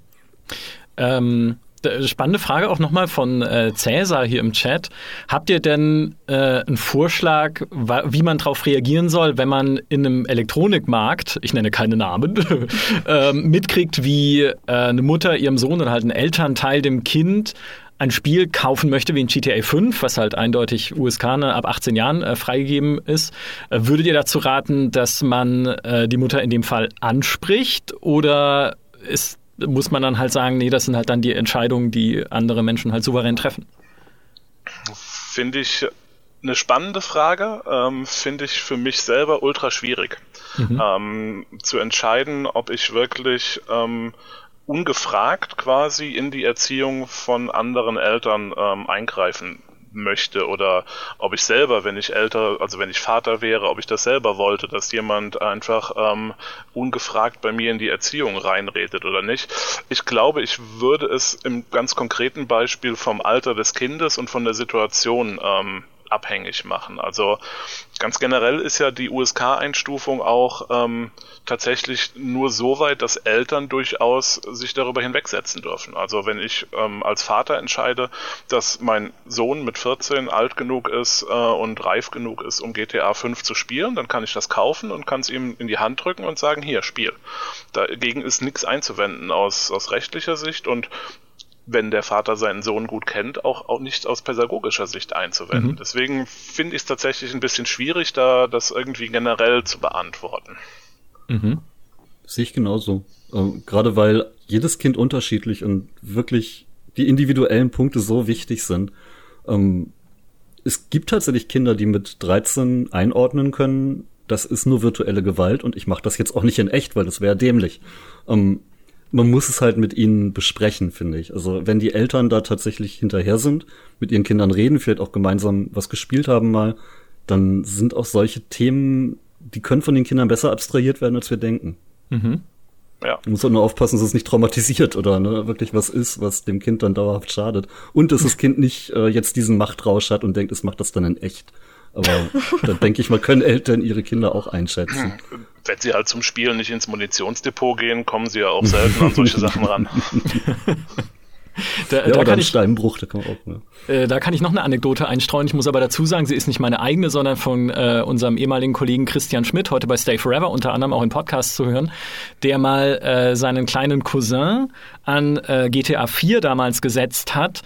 [SPEAKER 1] Ähm, spannende Frage auch nochmal von äh, Cäsar hier im Chat. Habt ihr denn äh, einen Vorschlag, wie man darauf reagieren soll, wenn man in einem Elektronikmarkt, ich nenne keine Namen, äh, mitkriegt, wie äh, eine Mutter ihrem Sohn oder halt ein Elternteil dem Kind ein Spiel kaufen möchte wie in GTA 5, was halt eindeutig USK ne, ab 18 Jahren äh, freigegeben ist, äh, würdet ihr dazu raten, dass man äh, die Mutter in dem Fall anspricht oder ist muss man dann halt sagen, nee, das sind halt dann die Entscheidungen, die andere Menschen halt souverän treffen.
[SPEAKER 3] Finde ich eine spannende Frage, ähm, finde ich für mich selber ultra schwierig. Mhm. Ähm, zu entscheiden, ob ich wirklich ähm, ungefragt quasi in die Erziehung von anderen Eltern ähm, eingreifen möchte oder ob ich selber, wenn ich älter, also wenn ich Vater wäre, ob ich das selber wollte, dass jemand einfach ähm, ungefragt bei mir in die Erziehung reinredet oder nicht. Ich glaube, ich würde es im ganz konkreten Beispiel vom Alter des Kindes und von der Situation ähm, abhängig machen. Also ganz generell ist ja die USK-Einstufung auch ähm, tatsächlich nur so weit, dass Eltern durchaus sich darüber hinwegsetzen dürfen. Also wenn ich ähm, als Vater entscheide, dass mein Sohn mit 14 alt genug ist äh, und reif genug ist, um GTA 5 zu spielen, dann kann ich das kaufen und kann es ihm in die Hand drücken und sagen, hier, Spiel. Dagegen ist nichts einzuwenden aus, aus rechtlicher Sicht und wenn der Vater seinen Sohn gut kennt, auch, auch nicht aus pädagogischer Sicht einzuwenden. Mhm. Deswegen finde ich es tatsächlich ein bisschen schwierig, da das irgendwie generell zu beantworten.
[SPEAKER 2] Mhm. Sehe ich genauso. Ähm, Gerade weil jedes Kind unterschiedlich und wirklich die individuellen Punkte so wichtig sind. Ähm, es gibt tatsächlich Kinder, die mit 13 einordnen können, das ist nur virtuelle Gewalt und ich mache das jetzt auch nicht in echt, weil das wäre dämlich. Ähm, man muss es halt mit ihnen besprechen, finde ich. Also wenn die Eltern da tatsächlich hinterher sind, mit ihren Kindern reden, vielleicht auch gemeinsam was gespielt haben mal, dann sind auch solche Themen, die können von den Kindern besser abstrahiert werden, als wir denken. Mhm. Ja. Man muss halt nur aufpassen, dass es nicht traumatisiert oder ne, wirklich was ist, was dem Kind dann dauerhaft schadet. Und dass das Kind nicht äh, jetzt diesen Machtrausch hat und denkt, es macht das dann in echt. Aber da denke ich mal, können Eltern ihre Kinder auch einschätzen.
[SPEAKER 3] Wenn sie halt zum Spielen nicht ins Munitionsdepot gehen, kommen sie ja auch selten an solche Sachen ran.
[SPEAKER 1] Da, ja, da kann ich, Steinbruch, da kann man auch, ne? Äh, da kann ich noch eine Anekdote einstreuen. Ich muss aber dazu sagen, sie ist nicht meine eigene, sondern von äh, unserem ehemaligen Kollegen Christian Schmidt, heute bei Stay Forever, unter anderem auch in Podcasts zu hören, der mal äh, seinen kleinen Cousin an äh, GTA 4 damals gesetzt hat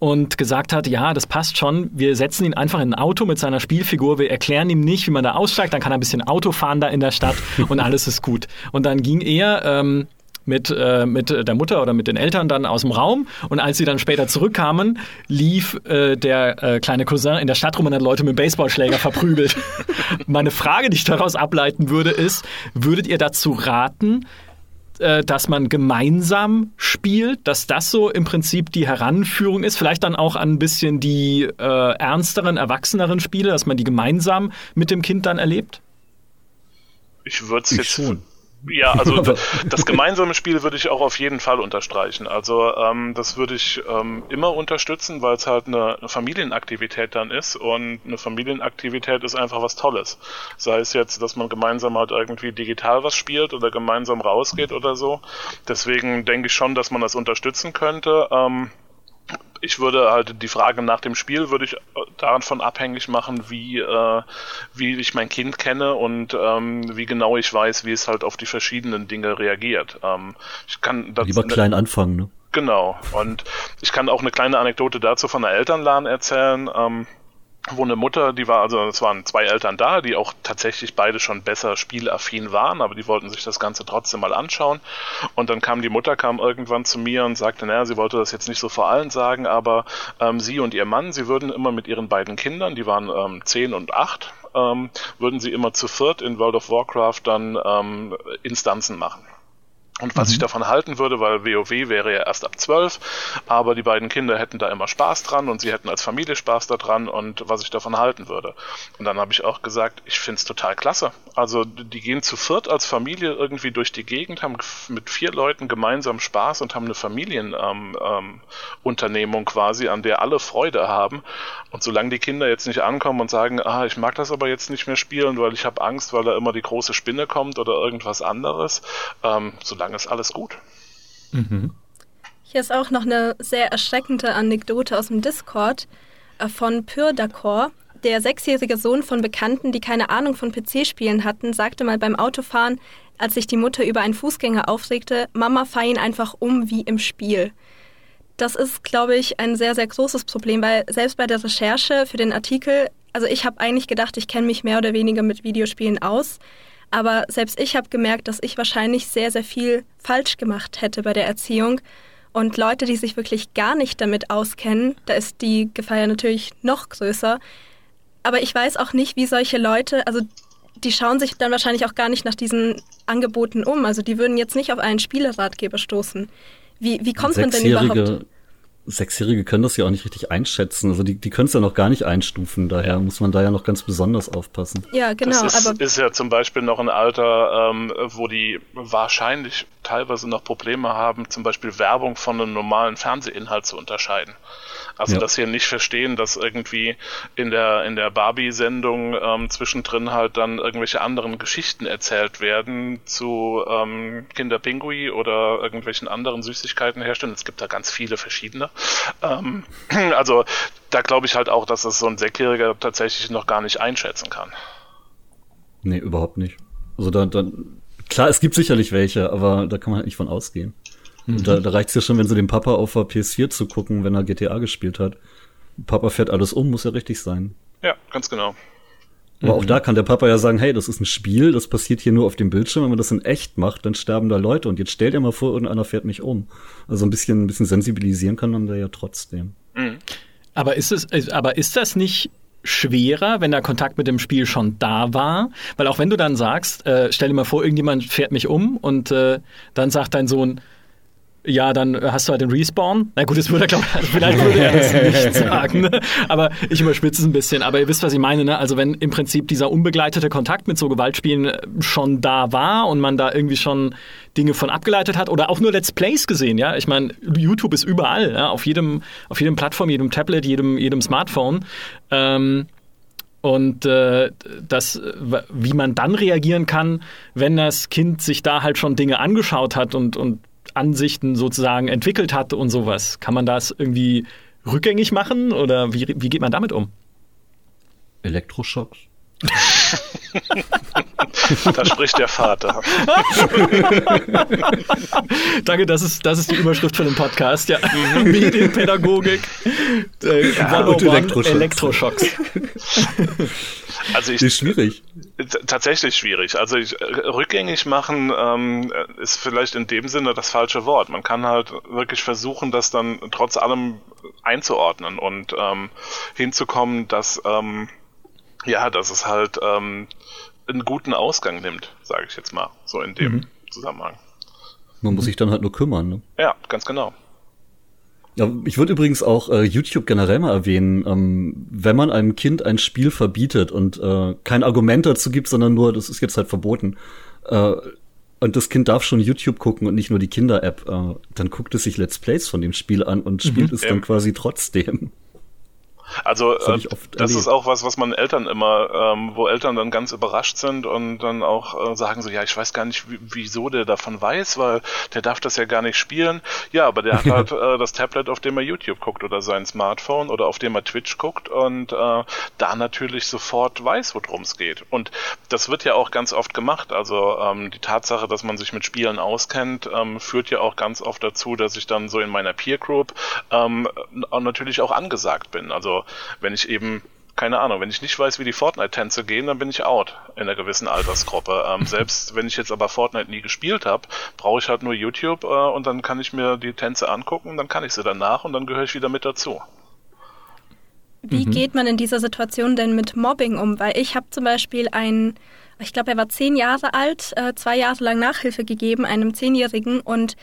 [SPEAKER 1] und gesagt hat, ja, das passt schon, wir setzen ihn einfach in ein Auto mit seiner Spielfigur, wir erklären ihm nicht, wie man da aussteigt, dann kann er ein bisschen Auto fahren da in der Stadt und alles ist gut. Und dann ging er ähm, mit, äh, mit der Mutter oder mit den Eltern dann aus dem Raum und als sie dann später zurückkamen, lief äh, der äh, kleine Cousin in der Stadt rum und hat Leute mit dem Baseballschläger verprügelt. Meine Frage, die ich daraus ableiten würde, ist, würdet ihr dazu raten, äh, dass man gemeinsam spielt, dass das so im Prinzip die Heranführung ist, vielleicht dann auch an ein bisschen die äh, ernsteren, erwachseneren Spiele, dass man die gemeinsam mit dem Kind dann erlebt?
[SPEAKER 3] Ich würde es jetzt schon. Ja, also das gemeinsame Spiel würde ich auch auf jeden Fall unterstreichen. Also ähm, das würde ich ähm, immer unterstützen, weil es halt eine, eine, Familienaktivität dann ist und eine Familienaktivität ist einfach was Tolles. Sei es jetzt, dass man gemeinsam halt irgendwie digital was spielt oder gemeinsam rausgeht oder so. Deswegen denke ich schon, dass man das unterstützen könnte. Ähm, ich würde halt die Frage nach dem Spiel würde ich äh, davon abhängig machen, wie, äh, wie ich mein Kind kenne und ähm, wie genau ich weiß, wie es halt auf die verschiedenen Dinge reagiert. Ähm, ich kann
[SPEAKER 2] Lieber klein anfangen, ne?
[SPEAKER 3] Genau. Und ich kann auch eine kleine Anekdote dazu von der Elternladen erzählen. Ähm, wo eine Mutter, die war, also es waren zwei Eltern da, die auch tatsächlich beide schon besser spielaffin waren, aber die wollten sich das Ganze trotzdem mal anschauen. Und dann kam die Mutter, kam irgendwann zu mir und sagte, naja, sie wollte das jetzt nicht so vor allen sagen, aber ähm, sie und ihr Mann, sie würden immer mit ihren beiden Kindern, die waren ähm, zehn und acht, ähm, würden sie immer zu viert in World of Warcraft dann ähm, Instanzen machen. Und was mhm. ich davon halten würde, weil WoW wäre ja erst ab 12, aber die beiden Kinder hätten da immer Spaß dran und sie hätten als Familie Spaß daran und was ich davon halten würde. Und dann habe ich auch gesagt, ich finde es total klasse. Also die gehen zu viert als Familie irgendwie durch die Gegend, haben mit vier Leuten gemeinsam Spaß und haben eine Familienunternehmung ähm, ähm, quasi, an der alle Freude haben. Und solange die Kinder jetzt nicht ankommen und sagen, ah, ich mag das aber jetzt nicht mehr spielen, weil ich habe Angst, weil da immer die große Spinne kommt oder irgendwas anderes, ähm, solange sagen, ist alles gut.
[SPEAKER 4] Mhm. Hier ist auch noch eine sehr erschreckende Anekdote aus dem Discord äh, von Pur D'accord. Der sechsjährige Sohn von Bekannten, die keine Ahnung von PC-Spielen hatten, sagte mal beim Autofahren, als sich die Mutter über einen Fußgänger aufregte, Mama fahr ihn einfach um wie im Spiel. Das ist, glaube ich, ein sehr, sehr großes Problem, weil selbst bei der Recherche für den Artikel, also ich habe eigentlich gedacht, ich kenne mich mehr oder weniger mit Videospielen aus. Aber selbst ich habe gemerkt, dass ich wahrscheinlich sehr, sehr viel falsch gemacht hätte bei der Erziehung. Und Leute, die sich wirklich gar nicht damit auskennen, da ist die Gefahr ja natürlich noch größer. Aber ich weiß auch nicht, wie solche Leute, also die schauen sich dann wahrscheinlich auch gar nicht nach diesen Angeboten um. Also die würden jetzt nicht auf einen Spieleratgeber stoßen. Wie, wie kommt man denn überhaupt?
[SPEAKER 2] Sechsjährige können das ja auch nicht richtig einschätzen. Also die, die können es ja noch gar nicht einstufen. Daher muss man da ja noch ganz besonders aufpassen.
[SPEAKER 3] Ja, genau. Das ist, aber ist ja zum Beispiel noch ein Alter, ähm, wo die wahrscheinlich teilweise noch Probleme haben, zum Beispiel Werbung von einem normalen Fernsehinhalt zu unterscheiden. Also ja. dass sie nicht verstehen, dass irgendwie in der in der Barbie-Sendung ähm, zwischendrin halt dann irgendwelche anderen Geschichten erzählt werden zu ähm, Kinderpingui oder irgendwelchen anderen Süßigkeiten herstellen. Es gibt da ganz viele verschiedene. Ähm, also da glaube ich halt auch, dass das so ein Sechsjähriger tatsächlich noch gar nicht einschätzen kann.
[SPEAKER 2] Nee, überhaupt nicht. Also da, da klar, es gibt sicherlich welche, aber da kann man halt nicht von ausgehen. Mhm. Da, da reicht es ja schon, wenn sie dem Papa auf der PS4 zu gucken, wenn er GTA gespielt hat. Papa fährt alles um, muss ja richtig sein.
[SPEAKER 3] Ja, ganz genau.
[SPEAKER 2] Aber mhm. auch da kann der Papa ja sagen, hey, das ist ein Spiel, das passiert hier nur auf dem Bildschirm. Wenn man das in echt macht, dann sterben da Leute. Und jetzt stellt er mal vor, irgendeiner fährt mich um. Also ein bisschen, ein bisschen sensibilisieren kann man da ja trotzdem. Mhm.
[SPEAKER 1] Aber ist es, aber ist das nicht schwerer, wenn der Kontakt mit dem Spiel schon da war? Weil auch wenn du dann sagst, äh, stell dir mal vor, irgendjemand fährt mich um und äh, dann sagt dein Sohn, ja, dann hast du halt den Respawn. Na gut, das würde er, glaube ich, vielleicht würde er das nicht sagen, ne? aber ich überspitze es ein bisschen. Aber ihr wisst, was ich meine, ne? Also wenn im Prinzip dieser unbegleitete Kontakt mit so Gewaltspielen äh, schon da war und man da irgendwie schon Dinge von abgeleitet hat oder auch nur Let's Plays gesehen, ja. Ich meine, YouTube ist überall, ja? auf jedem, auf jedem Plattform, jedem Tablet, jedem, jedem Smartphone. Ähm, und äh, das, wie man dann reagieren kann, wenn das Kind sich da halt schon Dinge angeschaut hat und, und Ansichten sozusagen entwickelt hat und sowas. Kann man das irgendwie rückgängig machen oder wie, wie geht man damit um?
[SPEAKER 2] Elektroschocks.
[SPEAKER 3] da spricht der Vater.
[SPEAKER 1] Danke, das ist, das ist die Überschrift für den Podcast. Ja. Mhm. Medienpädagogik. Äh, ja, und Elektroschocks. Elektroschocks.
[SPEAKER 3] Also ich, ist schwierig. Tatsächlich schwierig. Also ich, rückgängig machen ähm, ist vielleicht in dem Sinne das falsche Wort. Man kann halt wirklich versuchen, das dann trotz allem einzuordnen und ähm, hinzukommen, dass ähm, ja, dass es halt ähm, einen guten Ausgang nimmt, sage ich jetzt mal, so in dem mhm. Zusammenhang.
[SPEAKER 2] Man muss sich dann halt nur kümmern. Ne?
[SPEAKER 3] Ja, ganz genau.
[SPEAKER 2] Ja, ich würde übrigens auch äh, YouTube generell mal erwähnen, ähm, wenn man einem Kind ein Spiel verbietet und äh, kein Argument dazu gibt, sondern nur, das ist jetzt halt verboten, äh, und das Kind darf schon YouTube gucken und nicht nur die Kinder-App, äh, dann guckt es sich Let's Plays von dem Spiel an und spielt mhm. es dann quasi trotzdem.
[SPEAKER 3] Also das, äh, das ist auch was, was man Eltern immer, ähm, wo Eltern dann ganz überrascht sind und dann auch äh, sagen so, ja, ich weiß gar nicht, wieso der davon weiß, weil der darf das ja gar nicht spielen. Ja, aber der hat halt äh, das Tablet, auf dem er YouTube guckt oder sein Smartphone oder auf dem er Twitch guckt und äh, da natürlich sofort weiß, worum es geht. Und das wird ja auch ganz oft gemacht. Also ähm, die Tatsache, dass man sich mit Spielen auskennt, ähm, führt ja auch ganz oft dazu, dass ich dann so in meiner Peer Group ähm, natürlich auch angesagt bin. Also wenn ich eben keine Ahnung, wenn ich nicht weiß, wie die Fortnite-Tänze gehen, dann bin ich out in einer gewissen Altersgruppe. Ähm, selbst wenn ich jetzt aber Fortnite nie gespielt habe, brauche ich halt nur YouTube äh, und dann kann ich mir die Tänze angucken, dann kann ich sie danach und dann gehöre ich wieder mit dazu.
[SPEAKER 4] Wie mhm. geht man in dieser Situation denn mit Mobbing um? Weil ich habe zum Beispiel einen, ich glaube, er war zehn Jahre alt, äh, zwei Jahre lang Nachhilfe gegeben, einem Zehnjährigen und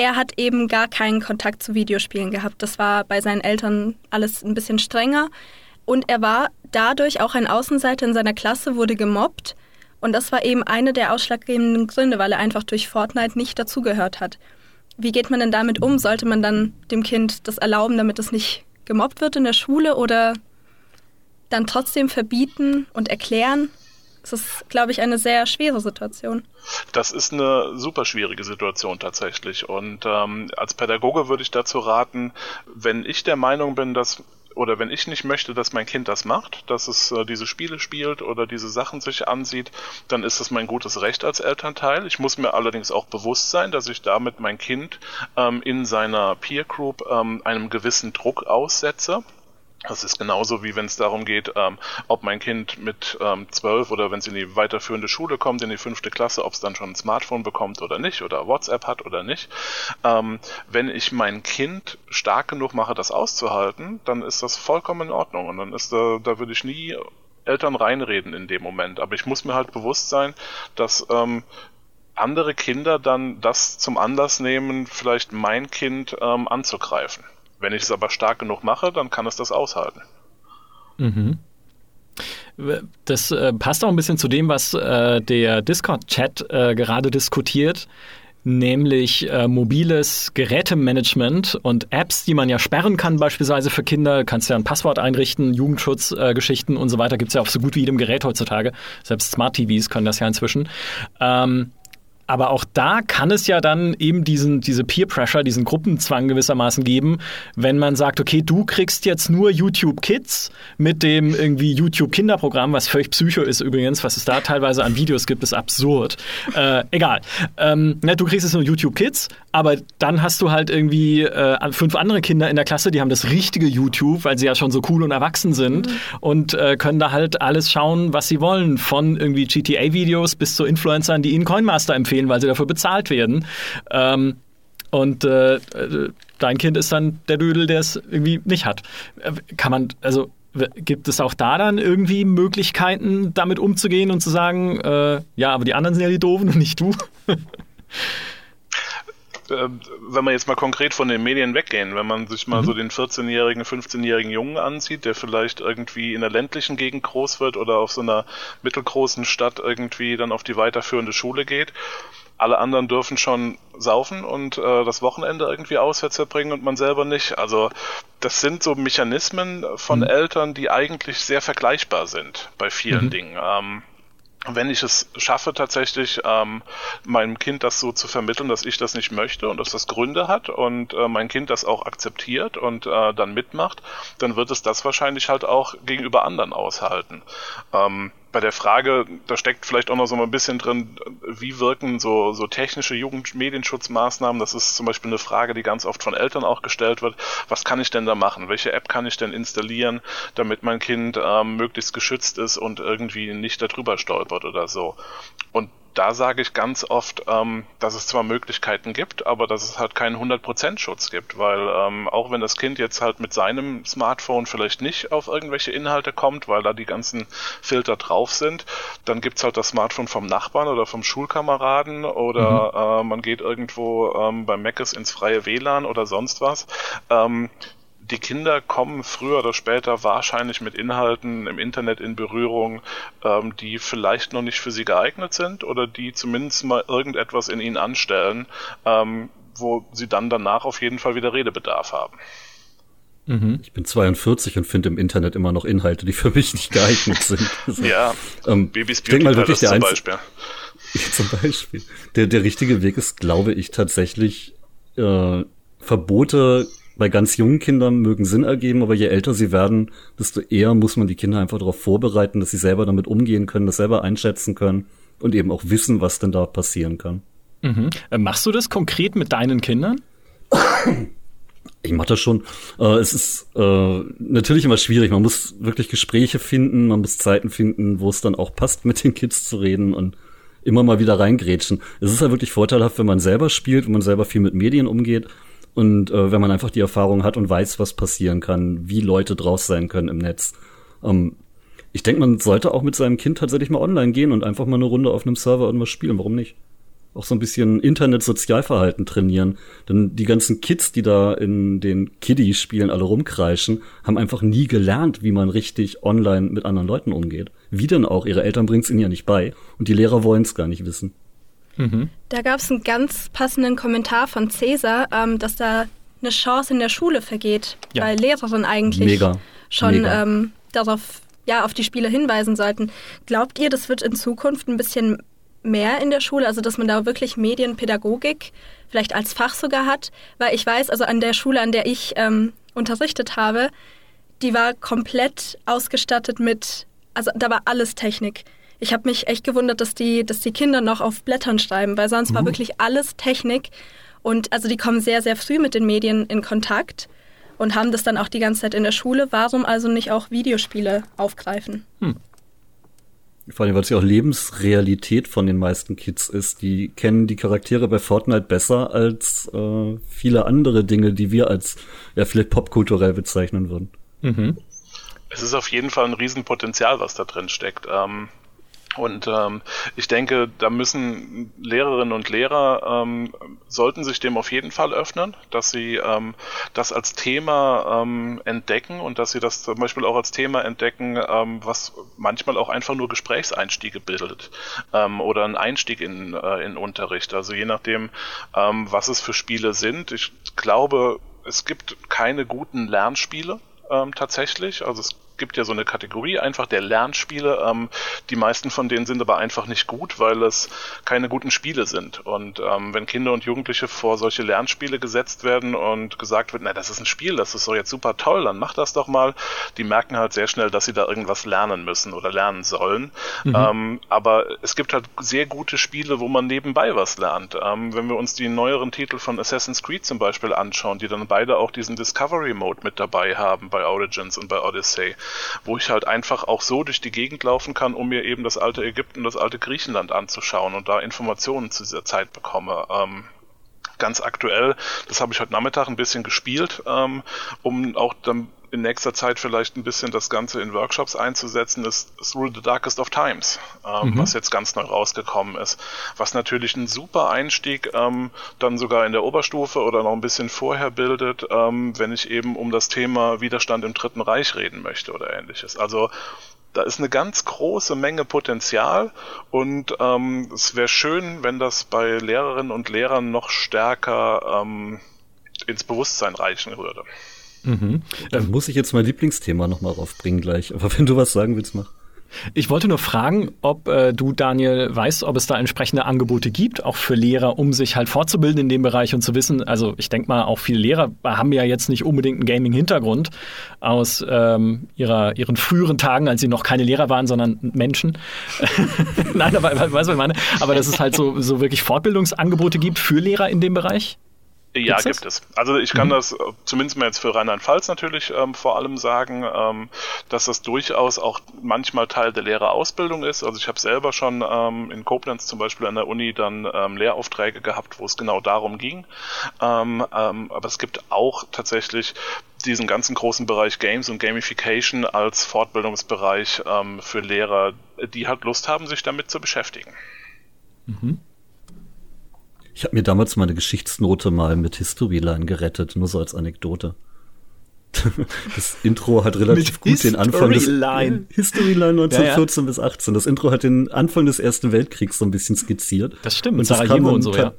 [SPEAKER 4] er hat eben gar keinen Kontakt zu Videospielen gehabt. Das war bei seinen Eltern alles ein bisschen strenger. Und er war dadurch auch ein Außenseiter in seiner Klasse, wurde gemobbt. Und das war eben eine der ausschlaggebenden Gründe, weil er einfach durch Fortnite nicht dazugehört hat. Wie geht man denn damit um? Sollte man dann dem Kind das erlauben, damit es nicht gemobbt wird in der Schule oder dann trotzdem verbieten und erklären? Das ist, glaube ich, eine sehr schwere Situation.
[SPEAKER 3] Das ist eine super schwierige Situation tatsächlich. Und ähm, als Pädagoge würde ich dazu raten, wenn ich der Meinung bin, dass oder wenn ich nicht möchte, dass mein Kind das macht, dass es äh, diese Spiele spielt oder diese Sachen sich ansieht, dann ist es mein gutes Recht als Elternteil. Ich muss mir allerdings auch bewusst sein, dass ich damit mein Kind ähm, in seiner Peer Group ähm, einem gewissen Druck aussetze. Das ist genauso wie wenn es darum geht, ähm, ob mein Kind mit ähm, zwölf ähm, oder wenn es in die weiterführende Schule kommt, in die fünfte Klasse, ob es dann schon ein Smartphone bekommt oder nicht oder WhatsApp hat oder nicht. Ähm, wenn ich mein Kind stark genug mache, das auszuhalten, dann ist das vollkommen in Ordnung und dann ist da, da würde ich nie Eltern reinreden in dem Moment. Aber ich muss mir halt bewusst sein, dass ähm, andere Kinder dann das zum Anlass nehmen, vielleicht mein Kind ähm, anzugreifen. Wenn ich es aber stark genug mache, dann kann es das aushalten.
[SPEAKER 1] Mhm. Das äh, passt auch ein bisschen zu dem, was äh, der Discord-Chat äh, gerade diskutiert, nämlich äh, mobiles Gerätemanagement und Apps, die man ja sperren kann, beispielsweise für Kinder. Kannst ja ein Passwort einrichten, Jugendschutzgeschichten und so weiter. Gibt es ja auf so gut wie jedem Gerät heutzutage. Selbst Smart TVs können das ja inzwischen. Ähm, aber auch da kann es ja dann eben diesen, diese Peer Pressure, diesen Gruppenzwang gewissermaßen geben, wenn man sagt, okay, du kriegst jetzt nur YouTube Kids mit dem irgendwie YouTube Kinderprogramm, was völlig psycho ist übrigens, was es da teilweise an Videos gibt, ist absurd. Äh, egal. Ähm, ne, du kriegst jetzt nur YouTube Kids, aber dann hast du halt irgendwie äh, fünf andere Kinder in der Klasse, die haben das richtige YouTube, weil sie ja schon so cool und erwachsen sind mhm. und äh, können da halt alles schauen, was sie wollen, von irgendwie GTA-Videos bis zu Influencern, die ihnen Coinmaster empfehlen gehen, weil sie dafür bezahlt werden. Ähm, und äh, dein Kind ist dann der Dödel, der es irgendwie nicht hat. Äh, kann man, also gibt es auch da dann irgendwie Möglichkeiten, damit umzugehen und zu sagen, äh, ja, aber die anderen sind ja die Doofen und nicht du?
[SPEAKER 3] äh, wenn wir jetzt mal konkret von den Medien weggehen, wenn man sich mal mhm. so den 14-jährigen, 15-jährigen Jungen ansieht, der vielleicht irgendwie in der ländlichen Gegend groß wird oder auf so einer mittelgroßen Stadt irgendwie dann auf die weiterführende Schule geht, alle anderen dürfen schon saufen und äh, das Wochenende irgendwie auswärts verbringen und man selber nicht. Also das sind so Mechanismen von mhm. Eltern, die eigentlich sehr vergleichbar sind bei vielen mhm. Dingen. Ähm, wenn ich es schaffe, tatsächlich ähm, meinem Kind das so zu vermitteln, dass ich das nicht möchte und dass das Gründe hat und äh, mein Kind das auch akzeptiert und äh, dann mitmacht, dann wird es das wahrscheinlich halt auch gegenüber anderen aushalten. Ähm, bei der Frage, da steckt vielleicht auch noch so ein bisschen drin, wie wirken so, so technische Jugendmedienschutzmaßnahmen? Das ist zum Beispiel eine Frage, die ganz oft von Eltern auch gestellt wird. Was kann ich denn da machen? Welche App kann ich denn installieren, damit mein Kind ähm, möglichst geschützt ist und irgendwie nicht darüber stolpert oder so? Und da sage ich ganz oft, ähm, dass es zwar Möglichkeiten gibt, aber dass es halt keinen 100% Schutz gibt, weil ähm, auch wenn das Kind jetzt halt mit seinem Smartphone vielleicht nicht auf irgendwelche Inhalte kommt, weil da die ganzen Filter drauf sind, dann gibt's halt das Smartphone vom Nachbarn oder vom Schulkameraden oder mhm. äh, man geht irgendwo ähm, beim Meckes ins freie WLAN oder sonst was. Ähm, die Kinder kommen früher oder später wahrscheinlich mit Inhalten im Internet in Berührung, ähm, die vielleicht noch nicht für sie geeignet sind oder die zumindest mal irgendetwas in ihnen anstellen, ähm, wo sie dann danach auf jeden Fall wieder Redebedarf haben.
[SPEAKER 2] Mhm. Ich bin 42 und finde im Internet immer noch Inhalte, die für mich nicht geeignet sind.
[SPEAKER 3] Also, ja,
[SPEAKER 2] ähm, Babys Beauty mal wirklich der zum Beispiel. zum Beispiel. Der, der richtige Weg ist, glaube ich, tatsächlich äh, Verbote bei ganz jungen Kindern mögen Sinn ergeben, aber je älter sie werden, desto eher muss man die Kinder einfach darauf vorbereiten, dass sie selber damit umgehen können, das selber einschätzen können und eben auch wissen, was denn da passieren kann.
[SPEAKER 1] Mhm. Äh, machst du das konkret mit deinen Kindern?
[SPEAKER 2] Ich mache das schon. Äh, es ist äh, natürlich immer schwierig. Man muss wirklich Gespräche finden, man muss Zeiten finden, wo es dann auch passt, mit den Kids zu reden und immer mal wieder reingrätschen. Es ist ja wirklich vorteilhaft, wenn man selber spielt, wenn man selber viel mit Medien umgeht und äh, wenn man einfach die Erfahrung hat und weiß, was passieren kann, wie Leute draus sein können im Netz. Ähm, ich denke, man sollte auch mit seinem Kind tatsächlich mal online gehen und einfach mal eine Runde auf einem Server irgendwas spielen. Warum nicht? Auch so ein bisschen Internet-Sozialverhalten trainieren. Denn die ganzen Kids, die da in den Kiddie-Spielen alle rumkreischen, haben einfach nie gelernt, wie man richtig online mit anderen Leuten umgeht. Wie denn auch? Ihre Eltern bringen es ihnen ja nicht bei. Und die Lehrer wollen es gar nicht wissen.
[SPEAKER 4] Mhm. Da gab es einen ganz passenden Kommentar von Cäsar, ähm, dass da eine Chance in der Schule vergeht, ja. weil Lehrerinnen eigentlich Mega. schon Mega. Ähm, darauf ja, auf die Spiele hinweisen sollten. Glaubt ihr, das wird in Zukunft ein bisschen mehr in der Schule, also dass man da wirklich Medienpädagogik vielleicht als Fach sogar hat? Weil ich weiß, also an der Schule, an der ich ähm, unterrichtet habe, die war komplett ausgestattet mit, also da war alles Technik ich habe mich echt gewundert, dass die, dass die Kinder noch auf Blättern schreiben, weil sonst mhm. war wirklich alles Technik. Und also die kommen sehr, sehr früh mit den Medien in Kontakt und haben das dann auch die ganze Zeit in der Schule. Warum also nicht auch Videospiele aufgreifen? Hm.
[SPEAKER 2] Vor allem, weil es ja auch Lebensrealität von den meisten Kids ist. Die kennen die Charaktere bei Fortnite besser als äh, viele andere Dinge, die wir als ja vielleicht popkulturell bezeichnen würden. Mhm.
[SPEAKER 3] Es ist auf jeden Fall ein Riesenpotenzial, was da drin steckt. Ähm, und ähm, ich denke, da müssen Lehrerinnen und Lehrer ähm, sollten sich dem auf jeden Fall öffnen, dass sie ähm, das als Thema ähm, entdecken und dass sie das zum Beispiel auch als Thema entdecken, ähm, was manchmal auch einfach nur Gesprächseinstiege bildet ähm, oder ein Einstieg in, äh, in Unterricht. Also je nachdem, ähm, was es für Spiele sind. Ich glaube, es gibt keine guten Lernspiele ähm, tatsächlich. Also es gibt ja so eine Kategorie einfach der Lernspiele. Ähm, die meisten von denen sind aber einfach nicht gut, weil es keine guten Spiele sind. Und ähm, wenn Kinder und Jugendliche vor solche Lernspiele gesetzt werden und gesagt wird, na, das ist ein Spiel, das ist doch jetzt super toll, dann mach das doch mal. Die merken halt sehr schnell, dass sie da irgendwas lernen müssen oder lernen sollen. Mhm. Ähm, aber es gibt halt sehr gute Spiele, wo man nebenbei was lernt. Ähm, wenn wir uns die neueren Titel von Assassin's Creed zum Beispiel anschauen, die dann beide auch diesen Discovery Mode mit dabei haben bei Origins und bei Odyssey, wo ich halt einfach auch so durch die Gegend laufen kann, um mir eben das alte Ägypten, das alte Griechenland anzuschauen und da Informationen zu dieser Zeit bekomme. Ähm, ganz aktuell, das habe ich heute Nachmittag ein bisschen gespielt, ähm, um auch dann in nächster Zeit vielleicht ein bisschen das Ganze in Workshops einzusetzen, ist Through the Darkest of Times, ähm, mhm. was jetzt ganz neu rausgekommen ist. Was natürlich ein super Einstieg ähm, dann sogar in der Oberstufe oder noch ein bisschen vorher bildet, ähm, wenn ich eben um das Thema Widerstand im Dritten Reich reden möchte oder ähnliches. Also da ist eine ganz große Menge Potenzial und ähm, es wäre schön, wenn das bei Lehrerinnen und Lehrern noch stärker ähm, ins Bewusstsein reichen würde.
[SPEAKER 2] Mhm. Da muss ich jetzt mein Lieblingsthema nochmal raufbringen gleich. Aber wenn du was sagen willst, mach.
[SPEAKER 1] Ich wollte nur fragen, ob äh, du, Daniel, weißt, ob es da entsprechende Angebote gibt, auch für Lehrer, um sich halt fortzubilden in dem Bereich und zu wissen, also ich denke mal, auch viele Lehrer haben ja jetzt nicht unbedingt einen Gaming-Hintergrund aus ähm, ihrer, ihren früheren Tagen, als sie noch keine Lehrer waren, sondern Menschen. Nein, aber weißt du, was ich meine? Aber dass es halt so, so wirklich Fortbildungsangebote gibt für Lehrer in dem Bereich?
[SPEAKER 3] Ja, Gibt's gibt es. Also ich kann mhm. das äh, zumindest mal jetzt für Rheinland-Pfalz natürlich ähm, vor allem sagen, ähm, dass das durchaus auch manchmal Teil der Lehrerausbildung ist. Also ich habe selber schon ähm, in Koblenz zum Beispiel an der Uni dann ähm, Lehraufträge gehabt, wo es genau darum ging. Ähm, ähm, aber es gibt auch tatsächlich diesen ganzen großen Bereich Games und Gamification als Fortbildungsbereich ähm, für Lehrer, die halt Lust haben, sich damit zu beschäftigen.
[SPEAKER 2] Mhm. Ich habe mir damals meine Geschichtsnote mal mit Historyline gerettet, nur so als Anekdote. Das Intro hat relativ mit gut History den Anfang des
[SPEAKER 1] Line.
[SPEAKER 2] Historyline 1914 ja, ja. bis 18. Das Intro hat den Anfang des Ersten Weltkriegs so ein bisschen skizziert.
[SPEAKER 1] Das stimmt, und Sarajevo und so, ja.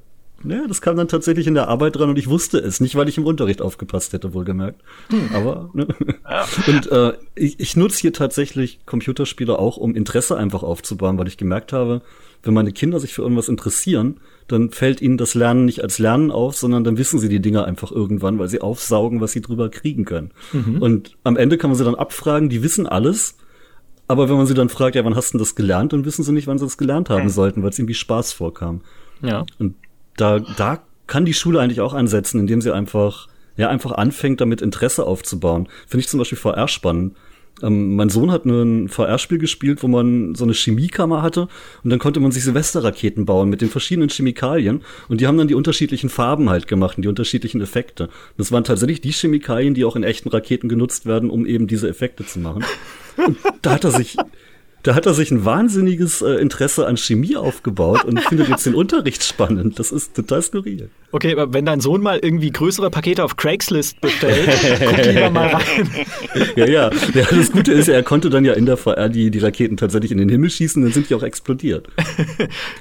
[SPEAKER 2] Ja, das kam dann tatsächlich in der Arbeit dran und ich wusste es. Nicht, weil ich im Unterricht aufgepasst hätte, wohlgemerkt. Hm. Aber, ne? Ja. Und äh, ich, ich nutze hier tatsächlich Computerspiele auch, um Interesse einfach aufzubauen, weil ich gemerkt habe, wenn meine Kinder sich für irgendwas interessieren, dann fällt ihnen das Lernen nicht als Lernen auf, sondern dann wissen sie die Dinge einfach irgendwann, weil sie aufsaugen, was sie drüber kriegen können. Mhm. Und am Ende kann man sie dann abfragen, die wissen alles, aber wenn man sie dann fragt, ja, wann hast du das gelernt, dann wissen sie nicht, wann sie das gelernt haben mhm. sollten, weil es irgendwie Spaß vorkam.
[SPEAKER 1] Ja.
[SPEAKER 2] Und da, da kann die Schule eigentlich auch einsetzen, indem sie einfach, ja, einfach anfängt, damit Interesse aufzubauen. Finde ich zum Beispiel VR spannend. Ähm, mein Sohn hat ein VR-Spiel gespielt, wo man so eine Chemiekammer hatte und dann konnte man sich Silvesterraketen bauen mit den verschiedenen Chemikalien und die haben dann die unterschiedlichen Farben halt gemacht und die unterschiedlichen Effekte. das waren tatsächlich die Chemikalien, die auch in echten Raketen genutzt werden, um eben diese Effekte zu machen. Und da hat er sich da hat er sich ein wahnsinniges äh, Interesse an Chemie aufgebaut und findet jetzt den Unterricht spannend. Das ist total skurril.
[SPEAKER 1] Okay, aber wenn dein Sohn mal irgendwie größere Pakete auf Craigslist bestellt, guck lieber mal rein.
[SPEAKER 2] ja, ja. ja. Das Gute ist, er konnte dann ja in der VR die, die Raketen tatsächlich in den Himmel schießen, dann sind die auch explodiert.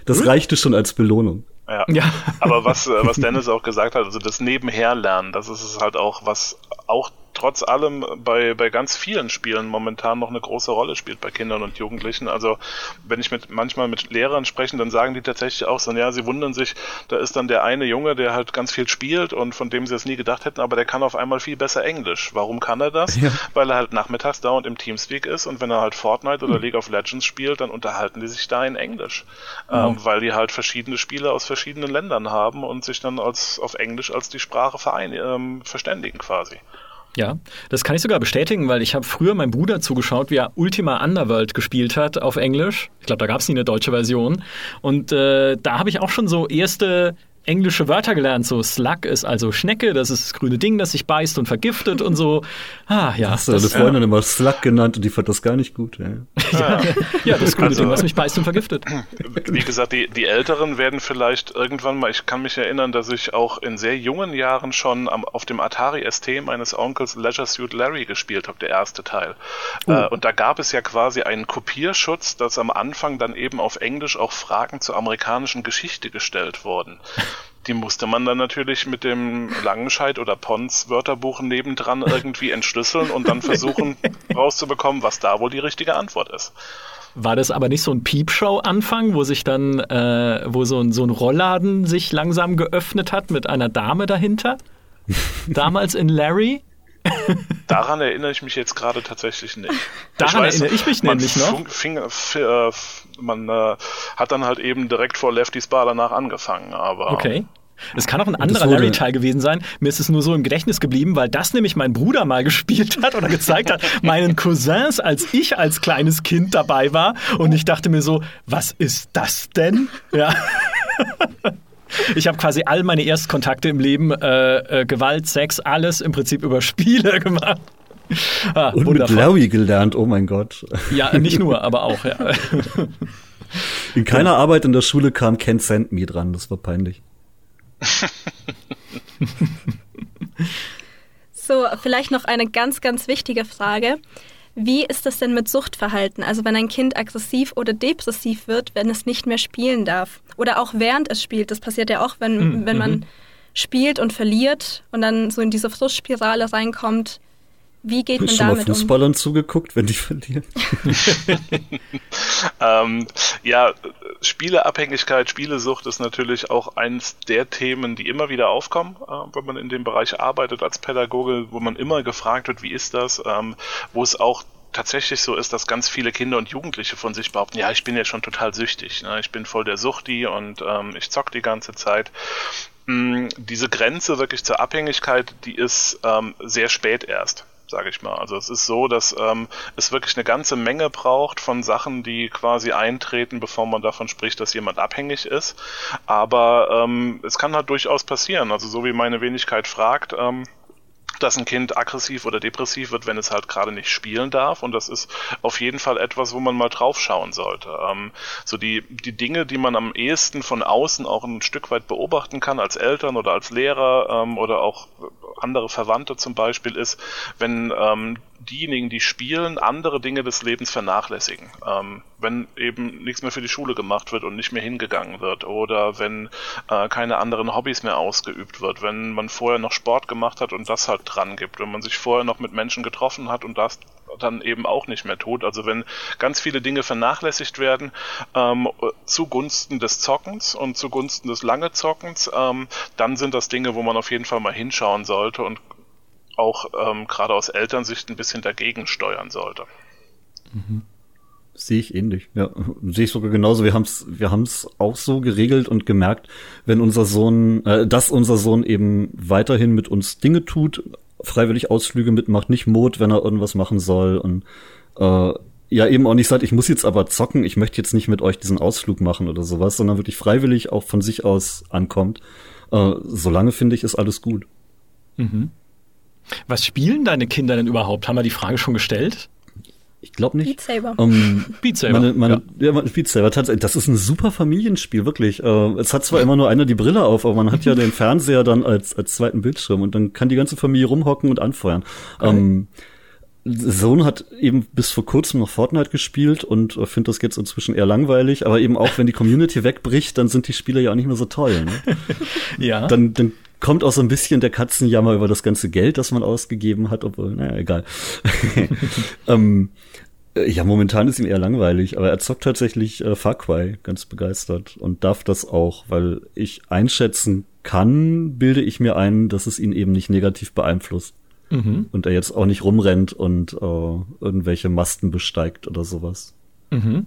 [SPEAKER 2] Das reichte schon als Belohnung.
[SPEAKER 3] Ja. ja. Aber was, äh, was Dennis auch gesagt hat, also das Nebenherlernen, das ist es halt auch, was auch trotz allem bei, bei ganz vielen Spielen momentan noch eine große Rolle spielt bei Kindern und Jugendlichen. Also wenn ich mit manchmal mit Lehrern spreche, dann sagen die tatsächlich auch so, ja, sie wundern sich, da ist dann der eine Junge, der halt ganz viel spielt und von dem sie es nie gedacht hätten, aber der kann auf einmal viel besser Englisch. Warum kann er das? Ja. Weil er halt nachmittags dauernd im Teamspeak ist und wenn er halt Fortnite oder hm. League of Legends spielt, dann unterhalten die sich da in Englisch. Mhm. Ähm, weil die halt verschiedene Spiele aus verschiedenen Ländern haben und sich dann als auf Englisch als die Sprache verein, ähm, verständigen quasi.
[SPEAKER 1] Ja, das kann ich sogar bestätigen, weil ich habe früher meinem Bruder zugeschaut, wie er Ultima Underworld gespielt hat auf Englisch. Ich glaube, da gab es nie eine deutsche Version. Und äh, da habe ich auch schon so erste englische Wörter gelernt. So Slug ist also Schnecke, das ist das grüne Ding, das sich beißt und vergiftet und so. Ah, ja.
[SPEAKER 2] Hast du deine Freundin ja. immer Slug genannt und die fand das gar nicht gut. Ja,
[SPEAKER 1] ja, ja das grüne also, Ding, was mich beißt und vergiftet.
[SPEAKER 3] Wie gesagt, die, die Älteren werden vielleicht irgendwann mal, ich kann mich erinnern, dass ich auch in sehr jungen Jahren schon am, auf dem Atari ST meines Onkels Leisure Suit Larry gespielt habe, der erste Teil. Oh. Äh, und da gab es ja quasi einen Kopierschutz, dass am Anfang dann eben auf Englisch auch Fragen zur amerikanischen Geschichte gestellt wurden. Die musste man dann natürlich mit dem Langenscheid oder Pons Wörterbuch nebendran irgendwie entschlüsseln und dann versuchen rauszubekommen, was da wohl die richtige Antwort ist.
[SPEAKER 1] War das aber nicht so ein Piepshow-Anfang, wo sich dann, äh, wo so ein, so ein Rollladen sich langsam geöffnet hat mit einer Dame dahinter? Damals in Larry?
[SPEAKER 3] Daran erinnere ich mich jetzt gerade tatsächlich nicht.
[SPEAKER 1] Daran ich weiß, erinnere ich mich nämlich noch.
[SPEAKER 3] Fing, äh, man äh, hat dann halt eben direkt vor Lefty's Bar danach angefangen, aber.
[SPEAKER 1] Okay. Es kann auch ein anderer Larry-Teil gewesen sein. Mir ist es nur so im Gedächtnis geblieben, weil das nämlich mein Bruder mal gespielt hat oder gezeigt hat, meinen Cousins, als ich als kleines Kind dabei war. Und ich dachte mir so, was ist das denn? Ja. Ich habe quasi all meine Erstkontakte im Leben, äh, äh, Gewalt, Sex, alles im Prinzip über Spiele gemacht.
[SPEAKER 2] ah, und wundervoll. mit Larry gelernt, oh mein Gott.
[SPEAKER 1] Ja, nicht nur, aber auch, ja.
[SPEAKER 2] In keiner Arbeit in der Schule kam Ken Send Me dran, das war peinlich.
[SPEAKER 4] so, vielleicht noch eine ganz, ganz wichtige Frage. Wie ist das denn mit Suchtverhalten? Also wenn ein Kind aggressiv oder depressiv wird, wenn es nicht mehr spielen darf. Oder auch während es spielt. Das passiert ja auch, wenn, mhm. wenn man mhm. spielt und verliert und dann so in diese Frustspirale reinkommt. Wie geht man
[SPEAKER 2] Hast
[SPEAKER 4] damit
[SPEAKER 2] um? mal Fußballern um? zugeguckt, wenn die verlieren?
[SPEAKER 3] ähm, ja, Spieleabhängigkeit, Spielesucht ist natürlich auch eines der Themen, die immer wieder aufkommen, äh, wenn man in dem Bereich arbeitet als Pädagoge, wo man immer gefragt wird, wie ist das, ähm, wo es auch tatsächlich so ist, dass ganz viele Kinder und Jugendliche von sich behaupten, ja, ich bin ja schon total süchtig, ne? ich bin voll der Suchti und ähm, ich zock die ganze Zeit. Mm, diese Grenze wirklich zur Abhängigkeit, die ist ähm, sehr spät erst sage ich mal. Also es ist so, dass ähm, es wirklich eine ganze Menge braucht von Sachen, die quasi eintreten, bevor man davon spricht, dass jemand abhängig ist. Aber ähm, es kann halt durchaus passieren. Also so wie meine Wenigkeit fragt, ähm, dass ein Kind aggressiv oder depressiv wird, wenn es halt gerade nicht spielen darf. Und das ist auf jeden Fall etwas, wo man mal drauf schauen sollte. Ähm, so die, die Dinge, die man am ehesten von außen auch ein Stück weit beobachten kann, als Eltern oder als Lehrer ähm, oder auch andere Verwandte zum Beispiel, ist, wenn ähm, diejenigen, die spielen, andere Dinge des Lebens vernachlässigen. Ähm, wenn eben nichts mehr für die Schule gemacht wird und nicht mehr hingegangen wird oder wenn äh, keine anderen Hobbys mehr ausgeübt wird, wenn man vorher noch Sport gemacht hat und das halt dran gibt, wenn man sich vorher noch mit Menschen getroffen hat und das dann eben auch nicht mehr tut. Also wenn ganz viele Dinge vernachlässigt werden ähm, zugunsten des Zockens und zugunsten des lange Zockens, ähm, dann sind das Dinge, wo man auf jeden Fall mal hinschauen sollte und auch ähm, gerade aus Elternsicht ein bisschen dagegen steuern sollte.
[SPEAKER 2] Mhm. Sehe ich ähnlich. Ja, sehe ich sogar genauso. Wir haben es wir haben's auch so geregelt und gemerkt, wenn unser Sohn, äh, dass unser Sohn eben weiterhin mit uns Dinge tut, freiwillig Ausflüge mitmacht, nicht Mod, wenn er irgendwas machen soll und äh, ja eben auch nicht sagt, ich muss jetzt aber zocken, ich möchte jetzt nicht mit euch diesen Ausflug machen oder sowas, sondern wirklich freiwillig auch von sich aus ankommt. Äh, solange finde ich, ist alles gut.
[SPEAKER 1] Mhm. Was spielen deine Kinder denn überhaupt? Haben wir die Frage schon gestellt?
[SPEAKER 2] Ich glaube nicht.
[SPEAKER 4] Beat Saber.
[SPEAKER 2] Um, Beat Saber. Meine, meine, ja. ja. Beat Saber. Tatsächlich, das ist ein super Familienspiel, wirklich. Äh, es hat zwar immer nur einer die Brille auf, aber man hat ja den Fernseher dann als, als zweiten Bildschirm und dann kann die ganze Familie rumhocken und anfeuern. Okay. Ähm, Sohn hat eben bis vor kurzem noch Fortnite gespielt und äh, findet das jetzt inzwischen eher langweilig, aber eben auch wenn die Community wegbricht, dann sind die Spiele ja auch nicht mehr so toll. Ne?
[SPEAKER 1] ja.
[SPEAKER 2] Dann, dann kommt auch so ein bisschen der Katzenjammer über das ganze Geld, das man ausgegeben hat, obwohl, naja, egal. ähm, äh, ja, momentan ist ihm eher langweilig, aber er zockt tatsächlich äh, Far Cry ganz begeistert und darf das auch, weil ich einschätzen kann, bilde ich mir ein, dass es ihn eben nicht negativ beeinflusst. Mhm. Und er jetzt auch nicht rumrennt und äh, irgendwelche Masten besteigt oder sowas.
[SPEAKER 1] Mhm.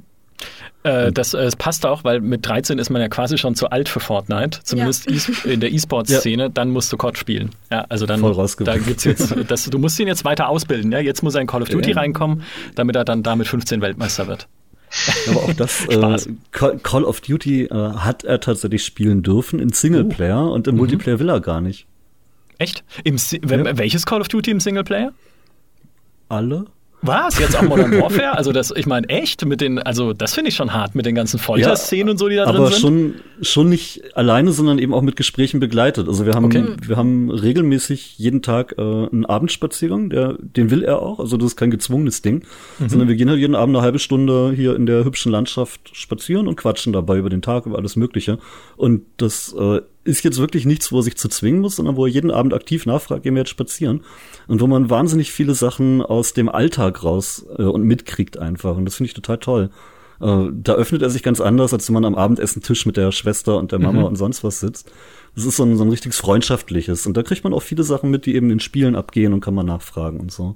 [SPEAKER 1] Äh, das, äh, passt auch, weil mit 13 ist man ja quasi schon zu alt für Fortnite, zumindest ja. in der E-Sport-Szene, ja. dann musst du COD spielen. Ja, also dann
[SPEAKER 2] Voll
[SPEAKER 1] da gibt's jetzt, das, du musst ihn jetzt weiter ausbilden, ja. Jetzt muss er in Call of Duty ja. reinkommen, damit er dann damit 15 Weltmeister wird.
[SPEAKER 2] Aber auch das äh, Call of Duty äh, hat er tatsächlich spielen dürfen in Singleplayer oh. und im mhm. Multiplayer will er gar nicht.
[SPEAKER 1] Echt? Im, welches Call of Duty im Singleplayer?
[SPEAKER 2] Alle.
[SPEAKER 1] Was? Jetzt auch Modern Warfare? Also das, ich meine, echt mit den, also das finde ich schon hart mit den ganzen Folterszenen ja, und so, die da drin sind.
[SPEAKER 2] Aber schon, schon nicht alleine, sondern eben auch mit Gesprächen begleitet. Also wir haben, okay. wir haben regelmäßig jeden Tag äh, einen Abendspaziergang, der, den will er auch. Also das ist kein gezwungenes Ding, mhm. sondern wir gehen halt jeden Abend eine halbe Stunde hier in der hübschen Landschaft spazieren und quatschen dabei über den Tag, über alles Mögliche. Und das äh, ist jetzt wirklich nichts, wo er sich zu zwingen muss, sondern wo er jeden Abend aktiv nachfragt, gehen wir jetzt spazieren. Und wo man wahnsinnig viele Sachen aus dem Alltag raus äh, und mitkriegt einfach. Und das finde ich total toll. Äh, da öffnet er sich ganz anders, als wenn man am Abendessen Tisch mit der Schwester und der Mama mhm. und sonst was sitzt. Das ist so ein, so ein richtiges freundschaftliches. Und da kriegt man auch viele Sachen mit, die eben in Spielen abgehen und kann man nachfragen und so.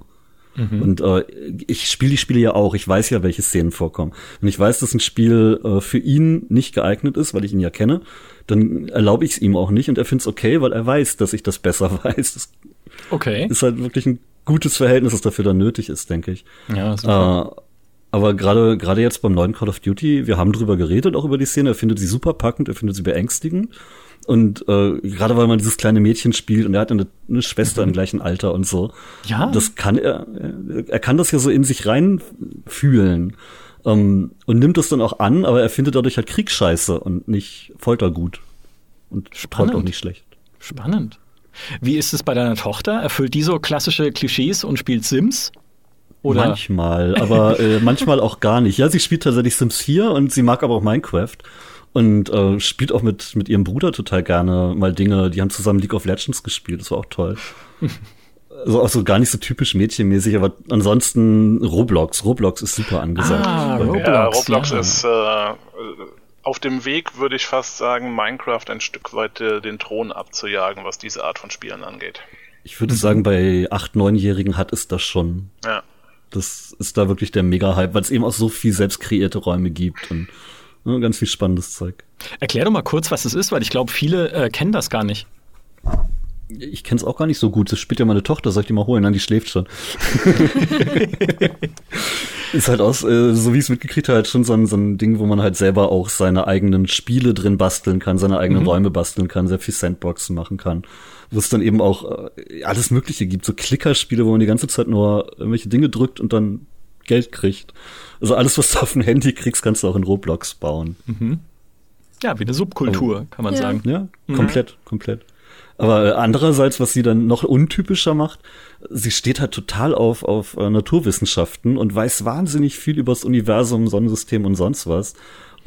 [SPEAKER 2] Mhm. Und äh, ich spiele die Spiele ja auch. Ich weiß ja, welche Szenen vorkommen. Und ich weiß, dass ein Spiel äh, für ihn nicht geeignet ist, weil ich ihn ja kenne. Dann erlaube ich es ihm auch nicht und er findet es okay, weil er weiß, dass ich das besser weiß. Das
[SPEAKER 1] okay.
[SPEAKER 2] Ist halt wirklich ein gutes Verhältnis, das dafür dann nötig ist, denke ich.
[SPEAKER 1] Ja, super.
[SPEAKER 2] Äh, aber gerade gerade jetzt beim neuen Call of Duty, wir haben drüber geredet, auch über die Szene. Er findet sie super packend, er findet sie beängstigend. Und äh, gerade weil man dieses kleine Mädchen spielt und er hat eine, eine Schwester im gleichen Alter und so.
[SPEAKER 1] Ja.
[SPEAKER 2] Das kann er, er kann das ja so in sich reinfühlen. Ähm, und nimmt das dann auch an, aber er findet dadurch halt Kriegsscheiße und nicht Foltergut. Und
[SPEAKER 1] Spannend.
[SPEAKER 2] auch nicht schlecht.
[SPEAKER 1] Spannend. Wie ist es bei deiner Tochter? Erfüllt die so klassische Klischees und spielt Sims? Oder?
[SPEAKER 2] Manchmal, aber äh, manchmal auch gar nicht. Ja, sie spielt tatsächlich Sims 4 und sie mag aber auch Minecraft und äh, spielt auch mit, mit ihrem Bruder total gerne mal Dinge. Die haben zusammen League of Legends gespielt, das war auch toll. also auch so gar nicht so typisch mädchenmäßig, aber ansonsten Roblox. Roblox ist super angesagt.
[SPEAKER 1] Ah, Roblox,
[SPEAKER 3] ja, Roblox
[SPEAKER 1] ja.
[SPEAKER 3] ist äh, auf dem Weg, würde ich fast sagen, Minecraft ein Stück weit äh, den Thron abzujagen, was diese Art von Spielen angeht.
[SPEAKER 2] Ich würde sagen, bei acht, neunjährigen hat es das schon.
[SPEAKER 3] Ja.
[SPEAKER 2] Das ist da wirklich der Mega-Hype, weil es eben auch so viel selbst kreierte Räume gibt und ne, ganz viel spannendes Zeug.
[SPEAKER 1] Erklär doch mal kurz, was es ist, weil ich glaube, viele äh, kennen das gar nicht.
[SPEAKER 2] Ich kenne es auch gar nicht so gut. Das spielt ja meine Tochter, soll ich die mal holen? Nein, die schläft schon. ist halt aus, äh, so wie ich es mitgekriegt habe, halt schon so ein, so ein Ding, wo man halt selber auch seine eigenen Spiele drin basteln kann, seine eigenen
[SPEAKER 1] Mhm.
[SPEAKER 2] Räume basteln kann, sehr viel Sandboxen machen kann. Wo es dann eben auch äh, alles Mögliche gibt, so Klickerspiele, wo man die ganze Zeit nur irgendwelche Dinge drückt und dann Geld kriegt. Also alles, was du auf dem Handy kriegst, kannst du auch in Roblox bauen.
[SPEAKER 1] Ja, wie eine Subkultur, kann man
[SPEAKER 4] Ja.
[SPEAKER 1] sagen.
[SPEAKER 2] Ja, komplett, komplett. Aber äh, andererseits, was sie dann noch untypischer macht, sie steht halt total auf, auf äh, Naturwissenschaften und weiß wahnsinnig viel über das Universum, Sonnensystem und sonst was.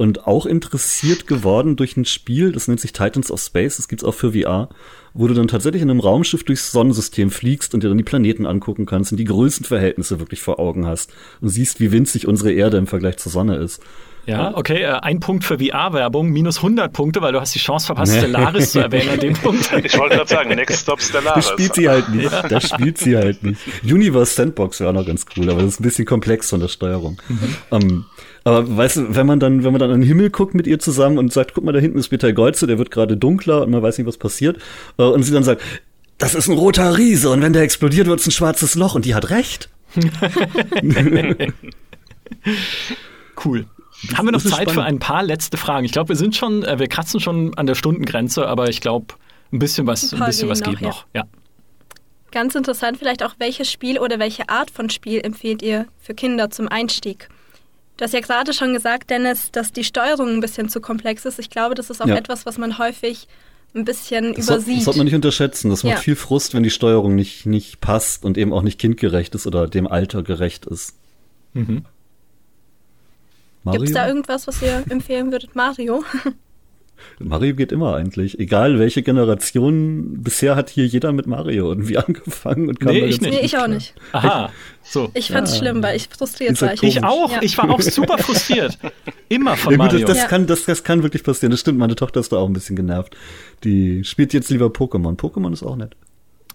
[SPEAKER 2] Und auch interessiert geworden durch ein Spiel, das nennt sich Titans of Space, das gibt's auch für VR, wo du dann tatsächlich in einem Raumschiff durchs Sonnensystem fliegst und dir dann die Planeten angucken kannst und die Größenverhältnisse wirklich vor Augen hast und siehst, wie winzig unsere Erde im Vergleich zur Sonne ist.
[SPEAKER 1] Ja, okay, äh, ein Punkt für VR-Werbung, minus 100 Punkte, weil du hast die Chance verpasst. Stellaris zu erwähnen an dem Punkt.
[SPEAKER 3] Ich wollte gerade sagen, Next Stop
[SPEAKER 2] Das
[SPEAKER 3] Stellaris.
[SPEAKER 2] spielt sie halt nicht. Das spielt sie halt nicht. Universe Sandbox wäre auch noch ganz cool, aber das ist ein bisschen komplex von der Steuerung. Ähm, aber weißt du, wenn man dann, wenn man dann an den Himmel guckt mit ihr zusammen und sagt, guck mal, da hinten ist Peter Golze, der wird gerade dunkler und man weiß nicht, was passiert, äh, und sie dann sagt, das ist ein roter Riese und wenn der explodiert, wird es ein schwarzes Loch und die hat recht.
[SPEAKER 1] Cool. Haben wir noch
[SPEAKER 2] Das
[SPEAKER 1] Zeit für
[SPEAKER 2] spannend.
[SPEAKER 1] ein paar letzte Fragen? Ich glaube, wir sind schon, äh, wir kratzen schon an der Stundengrenze, aber ich glaube, ein bisschen was,
[SPEAKER 4] Ein
[SPEAKER 1] bisschen was
[SPEAKER 4] gehen
[SPEAKER 1] geht
[SPEAKER 4] noch,
[SPEAKER 1] noch. Ja.
[SPEAKER 4] Ganz interessant vielleicht auch, welches Spiel oder welche Art von Spiel empfehlt ihr für Kinder zum Einstieg? Du hast ja gerade schon gesagt, Dennis, dass die Steuerung ein bisschen zu komplex ist. Ich glaube, das ist auch
[SPEAKER 2] Ja.
[SPEAKER 4] etwas, was man häufig ein bisschen
[SPEAKER 2] Das, soll- das
[SPEAKER 4] übersieht.
[SPEAKER 2] sollte man nicht unterschätzen. Das macht
[SPEAKER 4] Ja.
[SPEAKER 2] viel Frust, wenn die Steuerung nicht, nicht passt und eben auch nicht kindgerecht ist oder dem Alter gerecht ist.
[SPEAKER 1] Mhm.
[SPEAKER 4] Gibt es da irgendwas, was ihr empfehlen würdet? Mario?
[SPEAKER 2] Mario geht immer eigentlich. Egal welche Generation, bisher hat hier jeder mit Mario irgendwie angefangen und kam
[SPEAKER 1] Nee, ich nicht.
[SPEAKER 4] nee, ich auch nicht.
[SPEAKER 1] Aha, so.
[SPEAKER 4] Ich fand's
[SPEAKER 2] Ja.
[SPEAKER 4] schlimm, weil ich frustriert war.
[SPEAKER 1] Ich auch,
[SPEAKER 4] Ja.
[SPEAKER 1] ich war auch super frustriert. Immer von
[SPEAKER 2] Ja gut,
[SPEAKER 1] Mario.
[SPEAKER 2] das, das,
[SPEAKER 4] Ja.
[SPEAKER 2] kann, das, das kann wirklich passieren. Das stimmt, meine Tochter ist da auch ein bisschen genervt. Die spielt jetzt lieber Pokémon. Pokémon ist auch nett.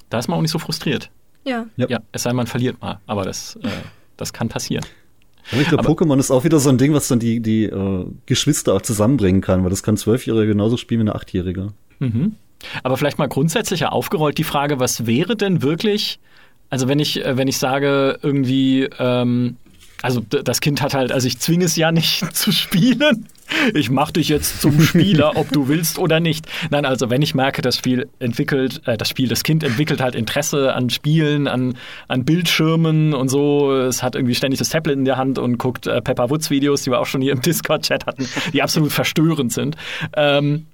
[SPEAKER 1] Da ist man auch nicht so frustriert.
[SPEAKER 4] Ja.
[SPEAKER 2] Ja.
[SPEAKER 1] Ja, es sei denn, man verliert mal. Aber das, äh, das kann passieren.
[SPEAKER 2] Aber ich glaube, Pokémon ist auch wieder so ein Ding, was dann die, die äh, Geschwister auch zusammenbringen kann, weil das kann Zwölfjährige genauso spielen wie eine Achtjährige.
[SPEAKER 1] Mhm. Aber vielleicht mal grundsätzlicher aufgerollt die Frage, was wäre denn wirklich, also wenn ich, äh, wenn ich sage, irgendwie, ähm, also das Kind hat halt, also ich zwinge es ja nicht zu spielen. Ich mach dich jetzt zum Spieler, ob du willst oder nicht. Nein, also wenn ich merke, das Spiel entwickelt, äh, das Spiel, das Kind entwickelt halt Interesse an Spielen, an, an Bildschirmen und so. Es hat irgendwie ständig das Tablet in der Hand und guckt äh, Pepper Woods Videos, die wir auch schon hier im Discord-Chat hatten, die absolut verstörend sind. Ähm,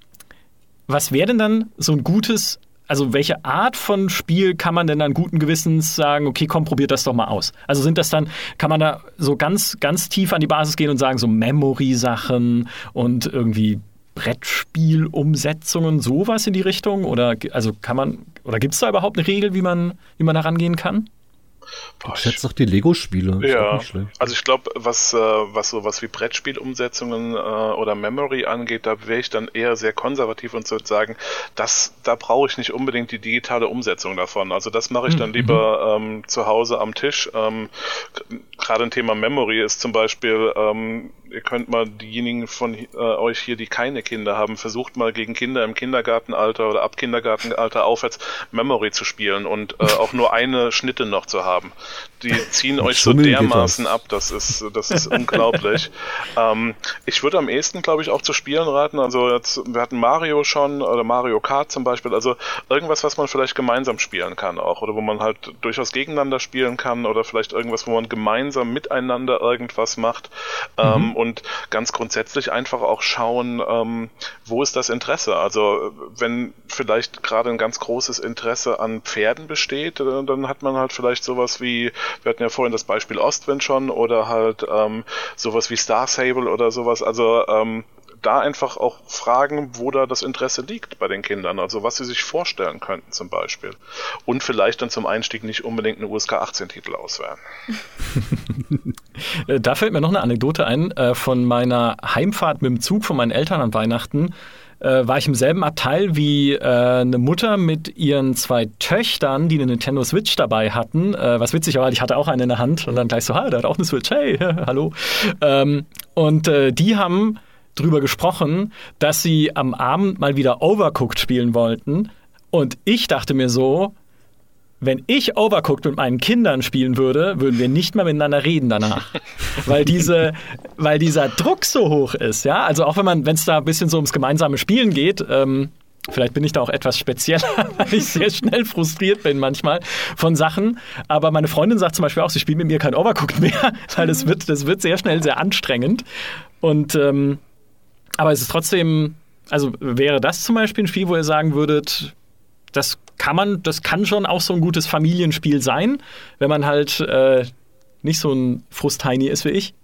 [SPEAKER 1] was wäre denn dann so ein gutes, also welche Art von Spiel kann man denn dann guten Gewissens sagen, okay, komm, probiert das doch mal aus? Also sind das dann, kann man da so ganz, ganz tief an die Basis gehen und sagen, so Memory-Sachen und irgendwie Brettspielumsetzungen, sowas in die Richtung? Oder also kann man, oder gibt es da überhaupt eine Regel, wie man, wie man da rangehen kann?
[SPEAKER 3] Boah,
[SPEAKER 2] Ich schätze doch die Lego-Spiele.
[SPEAKER 3] Ja, also ich glaube, was, äh, was sowas wie Brettspielumsetzungen äh, oder Memory angeht, da wäre ich dann eher sehr konservativ und würde sagen, das, da brauche ich nicht unbedingt die digitale Umsetzung davon. Also das mache ich dann lieber ähm, zu Hause am Tisch. Ähm, Gerade ein Thema Memory ist zum Beispiel, ähm, ihr könnt mal diejenigen von äh, euch hier, die keine Kinder haben, versucht mal gegen Kinder im Kindergartenalter oder ab Kindergartenalter aufwärts Memory zu spielen und äh, auch nur eine Schnitte noch zu haben. Die ziehen euch so dermaßen ab, das ist, das ist unglaublich. ähm, ich würde am ehesten, glaube ich, auch zu Spielen raten. Also jetzt, wir hatten Mario schon oder Mario Kart zum Beispiel. Also irgendwas, was man vielleicht gemeinsam spielen kann auch oder wo man halt durchaus gegeneinander spielen kann oder vielleicht irgendwas, wo man gemeinsam miteinander irgendwas macht ähm, mhm. ähm, und ganz grundsätzlich einfach auch schauen, ähm, wo ist das Interesse. Also wenn vielleicht gerade ein ganz großes Interesse an Pferden besteht, äh, dann hat man halt vielleicht sowas wie, wir hatten ja vorhin das Beispiel Ostwind schon oder halt ähm, sowas wie Star Sable oder sowas. Also ähm, da einfach auch fragen, wo da das Interesse liegt bei den Kindern, also was sie sich vorstellen könnten zum Beispiel. Und vielleicht dann zum Einstieg nicht unbedingt einen USK 18-Titel auswählen.
[SPEAKER 1] da fällt mir noch eine Anekdote ein äh, von meiner Heimfahrt mit dem Zug von meinen Eltern an Weihnachten äh, war ich im selben Abteil wie äh, eine Mutter mit ihren zwei Töchtern, die eine Nintendo Switch dabei hatten. Äh, was witzig war, ich hatte auch eine in der Hand und dann gleich so, ha, der hat auch eine Switch, hey, hallo. Ähm, und äh, die haben drüber gesprochen, dass sie am Abend mal wieder Overcooked spielen wollten. Und ich dachte mir so, wenn ich Overcooked mit meinen Kindern spielen würde, würden wir nicht mehr miteinander reden danach. weil, diese, weil dieser Druck so hoch ist, ja. Also auch wenn man, wenn es da ein bisschen so ums gemeinsame Spielen geht, ähm, Vielleicht bin ich da auch etwas spezieller, weil ich sehr schnell frustriert bin manchmal von Sachen. Aber meine Freundin sagt zum Beispiel auch, sie spielt mit mir kein Overcooked mehr, weil das wird, das wird sehr schnell sehr anstrengend. Und ähm, aber es ist trotzdem, also wäre das zum Beispiel ein Spiel, wo ihr sagen würdet, das kann man, das kann schon auch so ein gutes Familienspiel sein, wenn man halt äh, nicht so ein Frustheini ist wie ich.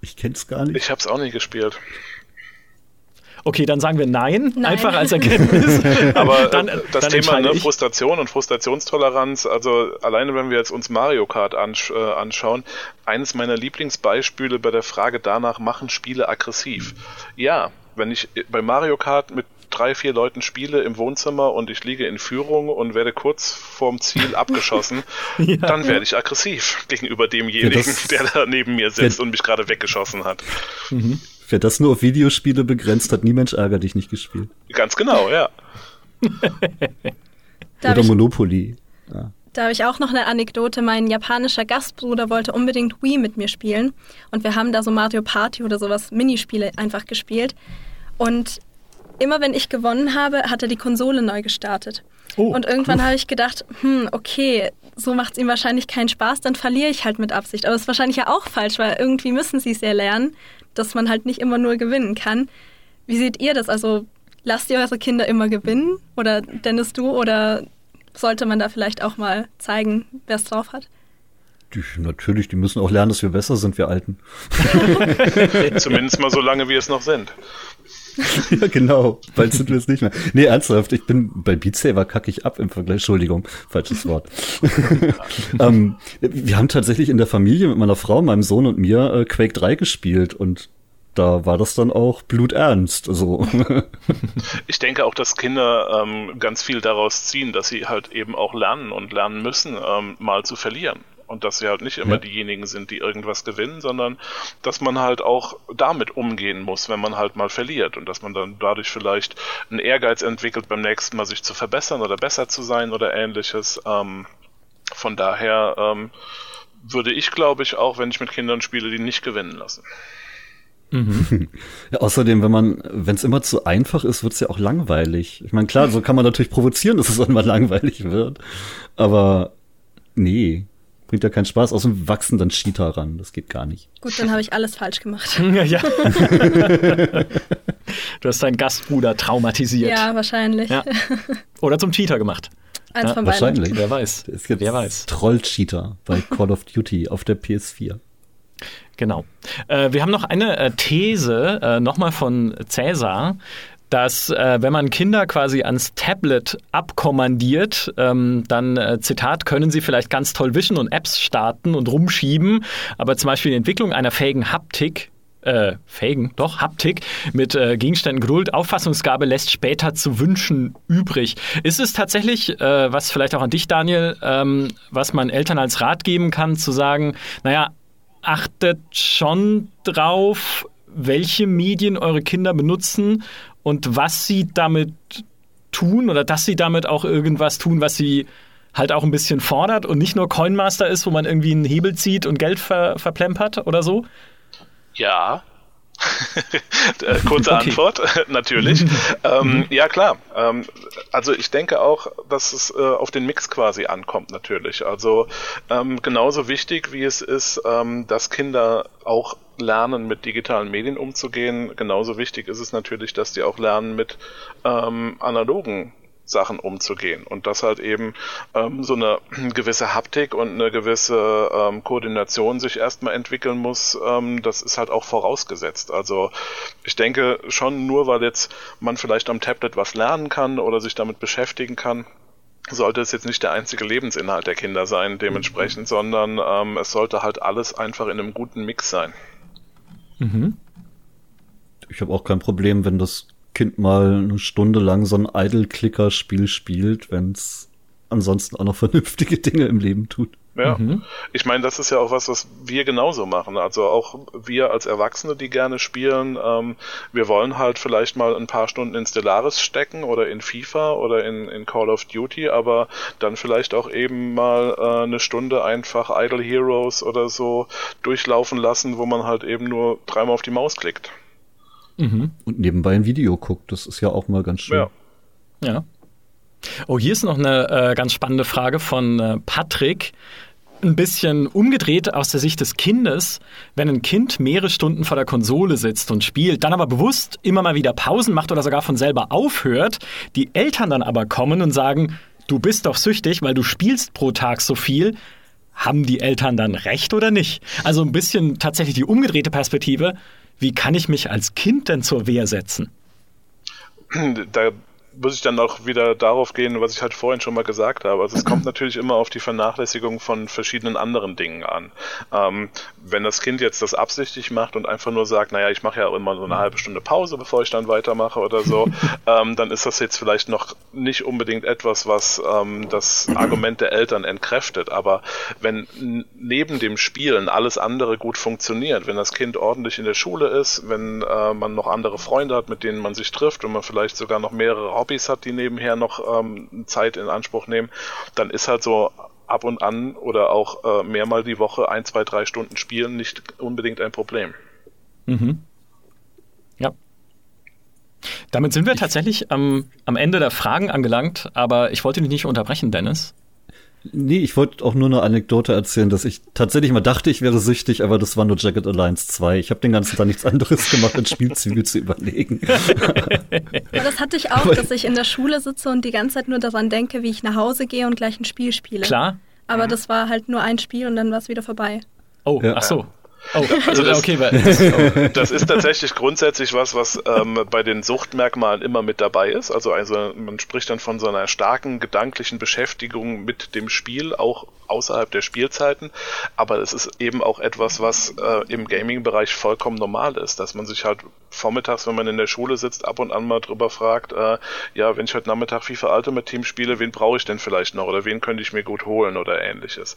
[SPEAKER 2] Ich kenn's gar nicht.
[SPEAKER 3] Ich hab's auch nicht gespielt.
[SPEAKER 1] Okay, dann sagen wir nein, nein. einfach als Erkenntnis.
[SPEAKER 3] Aber dann, das dann Thema ne, Frustration und Frustrationstoleranz, also alleine wenn wir jetzt uns Mario Kart ansch äh, anschauen, eines meiner Lieblingsbeispiele bei der Frage danach, machen Spiele aggressiv? Ja, wenn ich bei Mario Kart mit drei, vier Leuten spiele im Wohnzimmer und ich liege in Führung und werde kurz vorm Ziel abgeschossen, ja. dann werde ich aggressiv gegenüber demjenigen, ja, der da neben mir sitzt und mich gerade weggeschossen hat.
[SPEAKER 2] Mhm. Wer das nur auf Videospiele begrenzt, hat nie Mensch ärger dich nicht gespielt.
[SPEAKER 3] Ganz genau, ja.
[SPEAKER 2] Oder Monopoly. Ja.
[SPEAKER 4] Da habe ich auch noch eine Anekdote. Mein japanischer Gastbruder wollte unbedingt Wii mit mir spielen. Und wir haben da so Mario Party oder sowas, Minispiele einfach gespielt. Und immer wenn ich gewonnen habe, hat er die Konsole neu gestartet. Oh, und irgendwann habe ich gedacht, hm, okay, so macht es ihm wahrscheinlich keinen Spaß, dann verliere ich halt mit Absicht. Aber das ist wahrscheinlich ja auch falsch, weil irgendwie müssen sie es ja lernen, dass man halt nicht immer nur gewinnen kann. Wie seht ihr das? Also lasst ihr eure Kinder immer gewinnen? Oder Dennis, du? Oder sollte man da vielleicht auch mal zeigen, wer es drauf hat?
[SPEAKER 2] Die, natürlich, die müssen auch lernen, dass wir besser sind, wir Alten.
[SPEAKER 3] Zumindest mal so lange, wir es noch sind.
[SPEAKER 2] ja, genau. Bald sind wir es nicht mehr. Nee, ernsthaft, ich bin bei Beat Saber kacke ich ab im Vergleich. Entschuldigung, falsches Wort. ähm, wir haben tatsächlich in der Familie mit meiner Frau, meinem Sohn und mir äh, Quake 3 gespielt und da war das dann auch bluternst. Also.
[SPEAKER 3] ich denke auch, dass Kinder ähm, ganz viel daraus ziehen, dass sie halt eben auch lernen und lernen müssen, ähm, mal zu verlieren und dass sie halt nicht immer ja. diejenigen sind, die irgendwas gewinnen, sondern dass man halt auch damit umgehen muss, wenn man halt mal verliert und dass man dann dadurch vielleicht einen Ehrgeiz entwickelt, beim nächsten Mal sich zu verbessern oder besser zu sein oder ähnliches. Ähm, von daher ähm, würde ich, glaube ich, auch, wenn ich mit Kindern spiele, die nicht gewinnen lassen.
[SPEAKER 2] Mhm. Ja, außerdem, wenn man, wenn es immer zu einfach ist, wird es ja auch langweilig. Ich meine, klar, so kann man natürlich provozieren, dass es irgendwann langweilig wird. Aber nee, bringt ja keinen Spaß. Außerdem wachsen dann Cheater ran. Das geht gar nicht.
[SPEAKER 4] Gut, dann habe ich alles falsch gemacht.
[SPEAKER 1] ja, ja. du hast deinen Gastbruder traumatisiert.
[SPEAKER 4] Ja, wahrscheinlich. Ja.
[SPEAKER 1] Oder zum Cheater gemacht.
[SPEAKER 4] Eins ja, von
[SPEAKER 2] wahrscheinlich.
[SPEAKER 1] Wer weiß.
[SPEAKER 2] Es gibt
[SPEAKER 1] Wer weiß.
[SPEAKER 2] Troll-Cheater bei Call of Duty auf der PS4.
[SPEAKER 1] Genau. Äh, wir haben noch eine äh, These, äh, nochmal von Cäsar dass äh, wenn man Kinder quasi ans Tablet abkommandiert, ähm, dann, äh, Zitat, können sie vielleicht ganz toll wischen und Apps starten und rumschieben, aber zum Beispiel die Entwicklung einer fähigen Haptik äh, fähigen, doch, Haptik mit äh, Gegenständen Geduld, Auffassungsgabe lässt später zu wünschen übrig. Ist es tatsächlich, äh, was vielleicht auch an dich, Daniel, ähm, was man Eltern als Rat geben kann, zu sagen, naja, achtet schon drauf, welche Medien eure Kinder benutzen und was sie damit tun oder dass sie damit auch irgendwas tun, was sie halt auch ein bisschen fordert und nicht nur Coinmaster ist, wo man irgendwie einen Hebel zieht und Geld ver verplempert oder so?
[SPEAKER 3] Ja, kurze okay. Antwort, natürlich. ähm, mhm. Ja, klar. Ähm, also ich denke auch, dass es äh, auf den Mix quasi ankommt, natürlich. Also ähm, genauso wichtig, wie es ist, ähm, dass Kinder auch lernen, mit digitalen Medien umzugehen, genauso wichtig ist es natürlich, dass die auch lernen, mit ähm, analogen Sachen umzugehen und dass halt eben ähm, so eine gewisse Haptik und eine gewisse ähm, Koordination sich erstmal entwickeln muss, ähm, das ist halt auch vorausgesetzt. Also ich denke schon nur, weil jetzt man vielleicht am Tablet was lernen kann oder sich damit beschäftigen kann, sollte es jetzt nicht der einzige Lebensinhalt der Kinder sein, dementsprechend, mhm. sondern ähm, es sollte halt alles einfach in einem guten Mix sein.
[SPEAKER 2] Mhm. Ich habe auch kein Problem, wenn das Kind mal eine Stunde lang so ein Idle-Clicker-Spiel spielt, wenn es ansonsten auch noch vernünftige Dinge im Leben tut.
[SPEAKER 3] Ja, mhm. ich meine, das ist ja auch was, was wir genauso machen. Also auch wir als Erwachsene, die gerne spielen, ähm, wir wollen halt vielleicht mal ein paar Stunden in Stellaris stecken oder in FIFA oder in, in Call of Duty, aber dann vielleicht auch eben mal äh, eine Stunde einfach Idle Heroes oder so durchlaufen lassen, wo man halt eben nur dreimal auf die Maus klickt.
[SPEAKER 2] Mhm. Und nebenbei ein Video guckt. Das ist ja auch mal ganz schön.
[SPEAKER 1] Ja. ja. Oh, hier ist noch eine äh, ganz spannende Frage von äh, Patrick. Ein bisschen umgedreht aus der Sicht des Kindes, wenn ein Kind mehrere Stunden vor der Konsole sitzt und spielt, dann aber bewusst immer mal wieder Pausen macht oder sogar von selber aufhört, die Eltern dann aber kommen und sagen, du bist doch süchtig, weil du spielst pro Tag so viel, haben die Eltern dann recht oder nicht? Also ein bisschen tatsächlich die umgedrehte Perspektive wie kann ich mich als Kind denn zur Wehr setzen?
[SPEAKER 3] Da muss ich dann auch wieder darauf gehen, was ich halt vorhin schon mal gesagt habe. Also es kommt natürlich immer auf die Vernachlässigung von verschiedenen anderen Dingen an. Ähm, wenn das Kind jetzt das absichtlich macht und einfach nur sagt, naja, ich mache ja immer so eine halbe Stunde Pause, bevor ich dann weitermache oder so, ähm, dann ist das jetzt vielleicht noch nicht unbedingt etwas, was ähm, das Argument der Eltern entkräftet. Aber wenn neben dem Spielen alles andere gut funktioniert, wenn das Kind ordentlich in der Schule ist, wenn äh, man noch andere Freunde hat, mit denen man sich trifft und man vielleicht sogar noch mehrere Hobbys hat, die nebenher noch ähm, Zeit in Anspruch nehmen, dann ist halt so ab und an oder auch äh, mehrmal die Woche ein, zwei, drei Stunden spielen nicht unbedingt ein Problem.
[SPEAKER 1] Mhm. Ja. Damit sind wir tatsächlich am, am Ende der Fragen angelangt, aber ich wollte dich nicht unterbrechen, Dennis.
[SPEAKER 2] Nee, ich wollte auch nur eine Anekdote erzählen, dass ich tatsächlich mal dachte, ich wäre süchtig, aber das war nur Jacket Alliance 2. Ich habe den ganzen Tag nichts anderes gemacht, als Spielzüge zu überlegen.
[SPEAKER 4] Ja, das hatte ich auch, dass ich in der Schule sitze und die ganze Zeit nur daran denke, wie ich nach Hause gehe und gleich ein Spiel spiele.
[SPEAKER 1] Klar.
[SPEAKER 4] Aber das war halt nur ein Spiel und dann war es wieder vorbei.
[SPEAKER 1] Oh, ja. ach so.
[SPEAKER 3] Oh, also das, okay, das, das, ist tatsächlich grundsätzlich was, was ähm, bei den Suchtmerkmalen immer mit dabei ist. Also, also man spricht dann von so einer starken gedanklichen Beschäftigung mit dem Spiel, auch außerhalb der Spielzeiten. Aber es ist eben auch etwas, was äh, im Gaming-Bereich vollkommen normal ist, dass man sich halt vormittags, wenn man in der Schule sitzt, ab und an mal drüber fragt, äh, ja, wenn ich heute Nachmittag FIFA Ultimate Team spiele, wen brauche ich denn vielleicht noch oder wen könnte ich mir gut holen oder ähnliches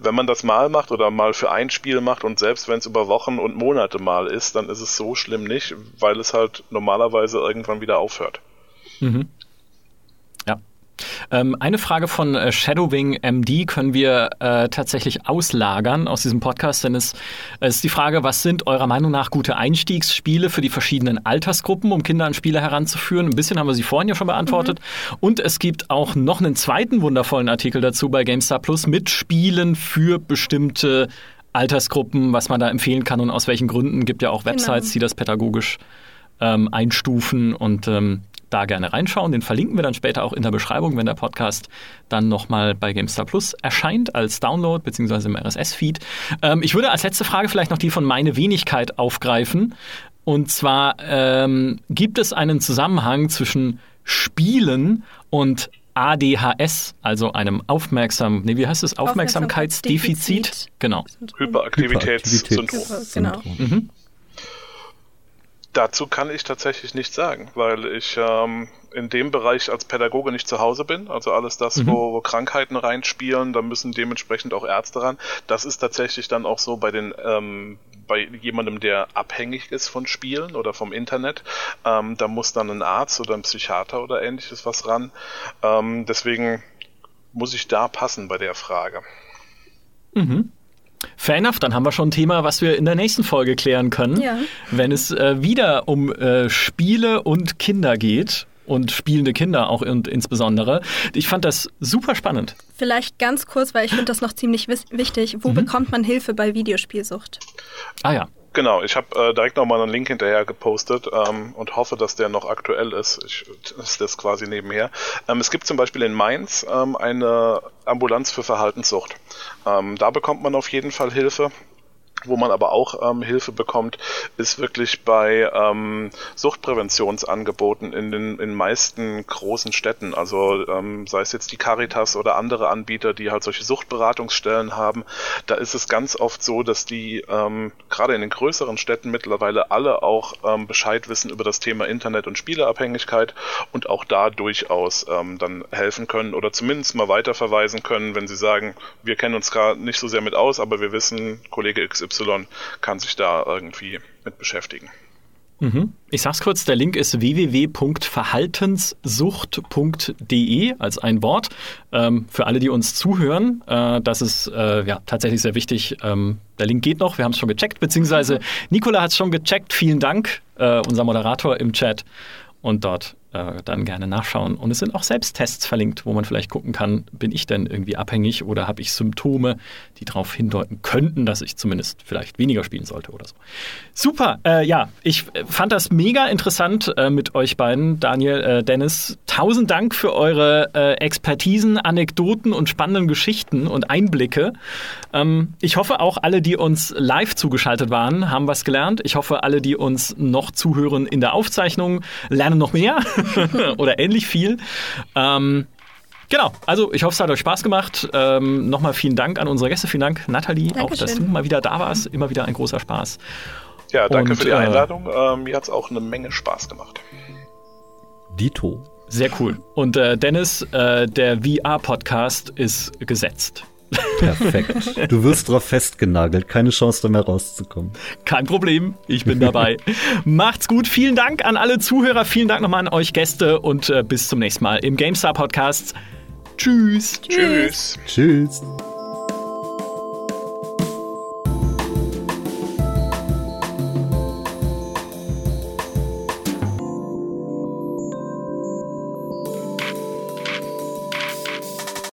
[SPEAKER 3] wenn man das mal macht oder mal für ein Spiel macht und selbst wenn es über Wochen und Monate mal ist, dann ist es so schlimm nicht, weil es halt normalerweise irgendwann wieder aufhört.
[SPEAKER 1] Mhm. Ähm, eine Frage von äh, Shadowwing MD können wir äh, tatsächlich auslagern aus diesem Podcast, denn es, es ist die Frage, was sind eurer Meinung nach gute Einstiegsspiele für die verschiedenen Altersgruppen, um Kinder an Spiele heranzuführen? Ein bisschen haben wir sie vorhin ja schon beantwortet. Mhm. Und es gibt auch noch einen zweiten wundervollen Artikel dazu bei GameStar Plus mit Spielen für bestimmte Altersgruppen, was man da empfehlen kann und aus welchen Gründen. Gibt ja auch genau. Websites, genau. die das pädagogisch ähm, einstufen und ähm, da gerne reinschauen. Den verlinken wir dann später auch in der Beschreibung, wenn der Podcast dann nochmal bei GameStar Plus erscheint als Download beziehungsweise im RSS-Feed. Ähm, ich würde als letzte Frage vielleicht noch die von meine Wenigkeit aufgreifen. Und zwar ähm, gibt es einen Zusammenhang zwischen Spielen und ADHS, also einem Aufmerksam, nee, wie heißt es? Aufmerksamkeitsdefizit. Genau.
[SPEAKER 3] Hyperaktivitätssyndrom.
[SPEAKER 4] Genau. Mhm.
[SPEAKER 3] Dazu kann ich tatsächlich nichts sagen, weil ich ähm, in dem Bereich als Pädagoge nicht zu Hause bin. Also alles das, mhm. wo, wo, Krankheiten reinspielen, da müssen dementsprechend auch Ärzte ran. Das ist tatsächlich dann auch so bei den ähm, bei jemandem, der abhängig ist von Spielen oder vom Internet. Ähm, da muss dann ein Arzt oder ein Psychiater oder ähnliches was ran. Ähm, deswegen muss ich da passen bei der Frage.
[SPEAKER 1] Mhm. Fair enough, dann haben wir schon ein Thema, was wir in der nächsten Folge klären können. Ja. Wenn es äh, wieder um äh, Spiele und Kinder geht und spielende Kinder auch und insbesondere. Ich fand das super spannend.
[SPEAKER 4] Vielleicht ganz kurz, weil ich finde das noch ziemlich wichtig. Wo mhm. bekommt man Hilfe bei Videospielsucht?
[SPEAKER 3] Ah ja. Genau, ich habe äh, direkt nochmal einen Link hinterher gepostet ähm, und hoffe, dass der noch aktuell ist. Ich ist das quasi nebenher. Ähm, es gibt zum Beispiel in Mainz ähm, eine Ambulanz für Verhaltenssucht. Ähm, da bekommt man auf jeden Fall Hilfe. Wo man aber auch ähm, Hilfe bekommt, ist wirklich bei ähm, Suchtpräventionsangeboten in den in meisten großen Städten. Also ähm, sei es jetzt die Caritas oder andere Anbieter, die halt solche Suchtberatungsstellen haben. Da ist es ganz oft so, dass die ähm, gerade in den größeren Städten mittlerweile alle auch ähm, Bescheid wissen über das Thema Internet und Spieleabhängigkeit und auch da durchaus ähm, dann helfen können oder zumindest mal weiterverweisen können, wenn sie sagen, wir kennen uns gerade nicht so sehr mit aus, aber wir wissen, Kollege XY Kann sich da irgendwie mit beschäftigen.
[SPEAKER 1] Mhm. Ich sag's kurz, der Link ist www.verhaltenssucht.de als ein Wort. Ähm, für alle, die uns zuhören, äh, das ist äh, ja tatsächlich sehr wichtig. Ähm, der Link geht noch, wir haben es schon gecheckt, beziehungsweise Nicola hat es schon gecheckt. Vielen Dank, äh, unser Moderator im Chat. Und dort äh, dann gerne nachschauen. Und es sind auch Selbsttests verlinkt, wo man vielleicht gucken kann, bin ich denn irgendwie abhängig oder habe ich Symptome, die darauf hindeuten könnten, dass ich zumindest vielleicht weniger spielen sollte oder so. Super, äh, ja, ich fand das mega interessant äh, mit euch beiden, Daniel, äh, Dennis. Tausend Dank für eure äh, Expertisen, Anekdoten und spannenden Geschichten und Einblicke. Ähm, ich hoffe auch alle, die uns live zugeschaltet waren, haben was gelernt. Ich hoffe, alle, die uns noch zuhören in der Aufzeichnung, lernen noch mehr. oder ähnlich viel. Ähm, Genau, also ich hoffe, es hat euch Spaß gemacht. Ähm, Nochmal vielen Dank an unsere Gäste. Vielen Dank, Nathalie, Dankeschön. auch dass du mal wieder da warst. Immer wieder ein großer Spaß.
[SPEAKER 3] Ja, danke Und, für die äh, Einladung. Äh, mir hat es auch eine Menge Spaß gemacht.
[SPEAKER 1] Dito. Sehr cool. Und äh, Dennis, äh, der VR-Podcast ist gesetzt.
[SPEAKER 2] Perfekt. Du wirst drauf festgenagelt. Keine Chance, da mehr rauszukommen.
[SPEAKER 1] Kein Problem. Ich bin dabei. Macht's gut. Vielen Dank an alle Zuhörer. Vielen Dank nochmal an euch Gäste und äh, bis zum nächsten Mal im GameStar Podcast. Tschüss.
[SPEAKER 3] Tschüss.
[SPEAKER 2] Tschüss.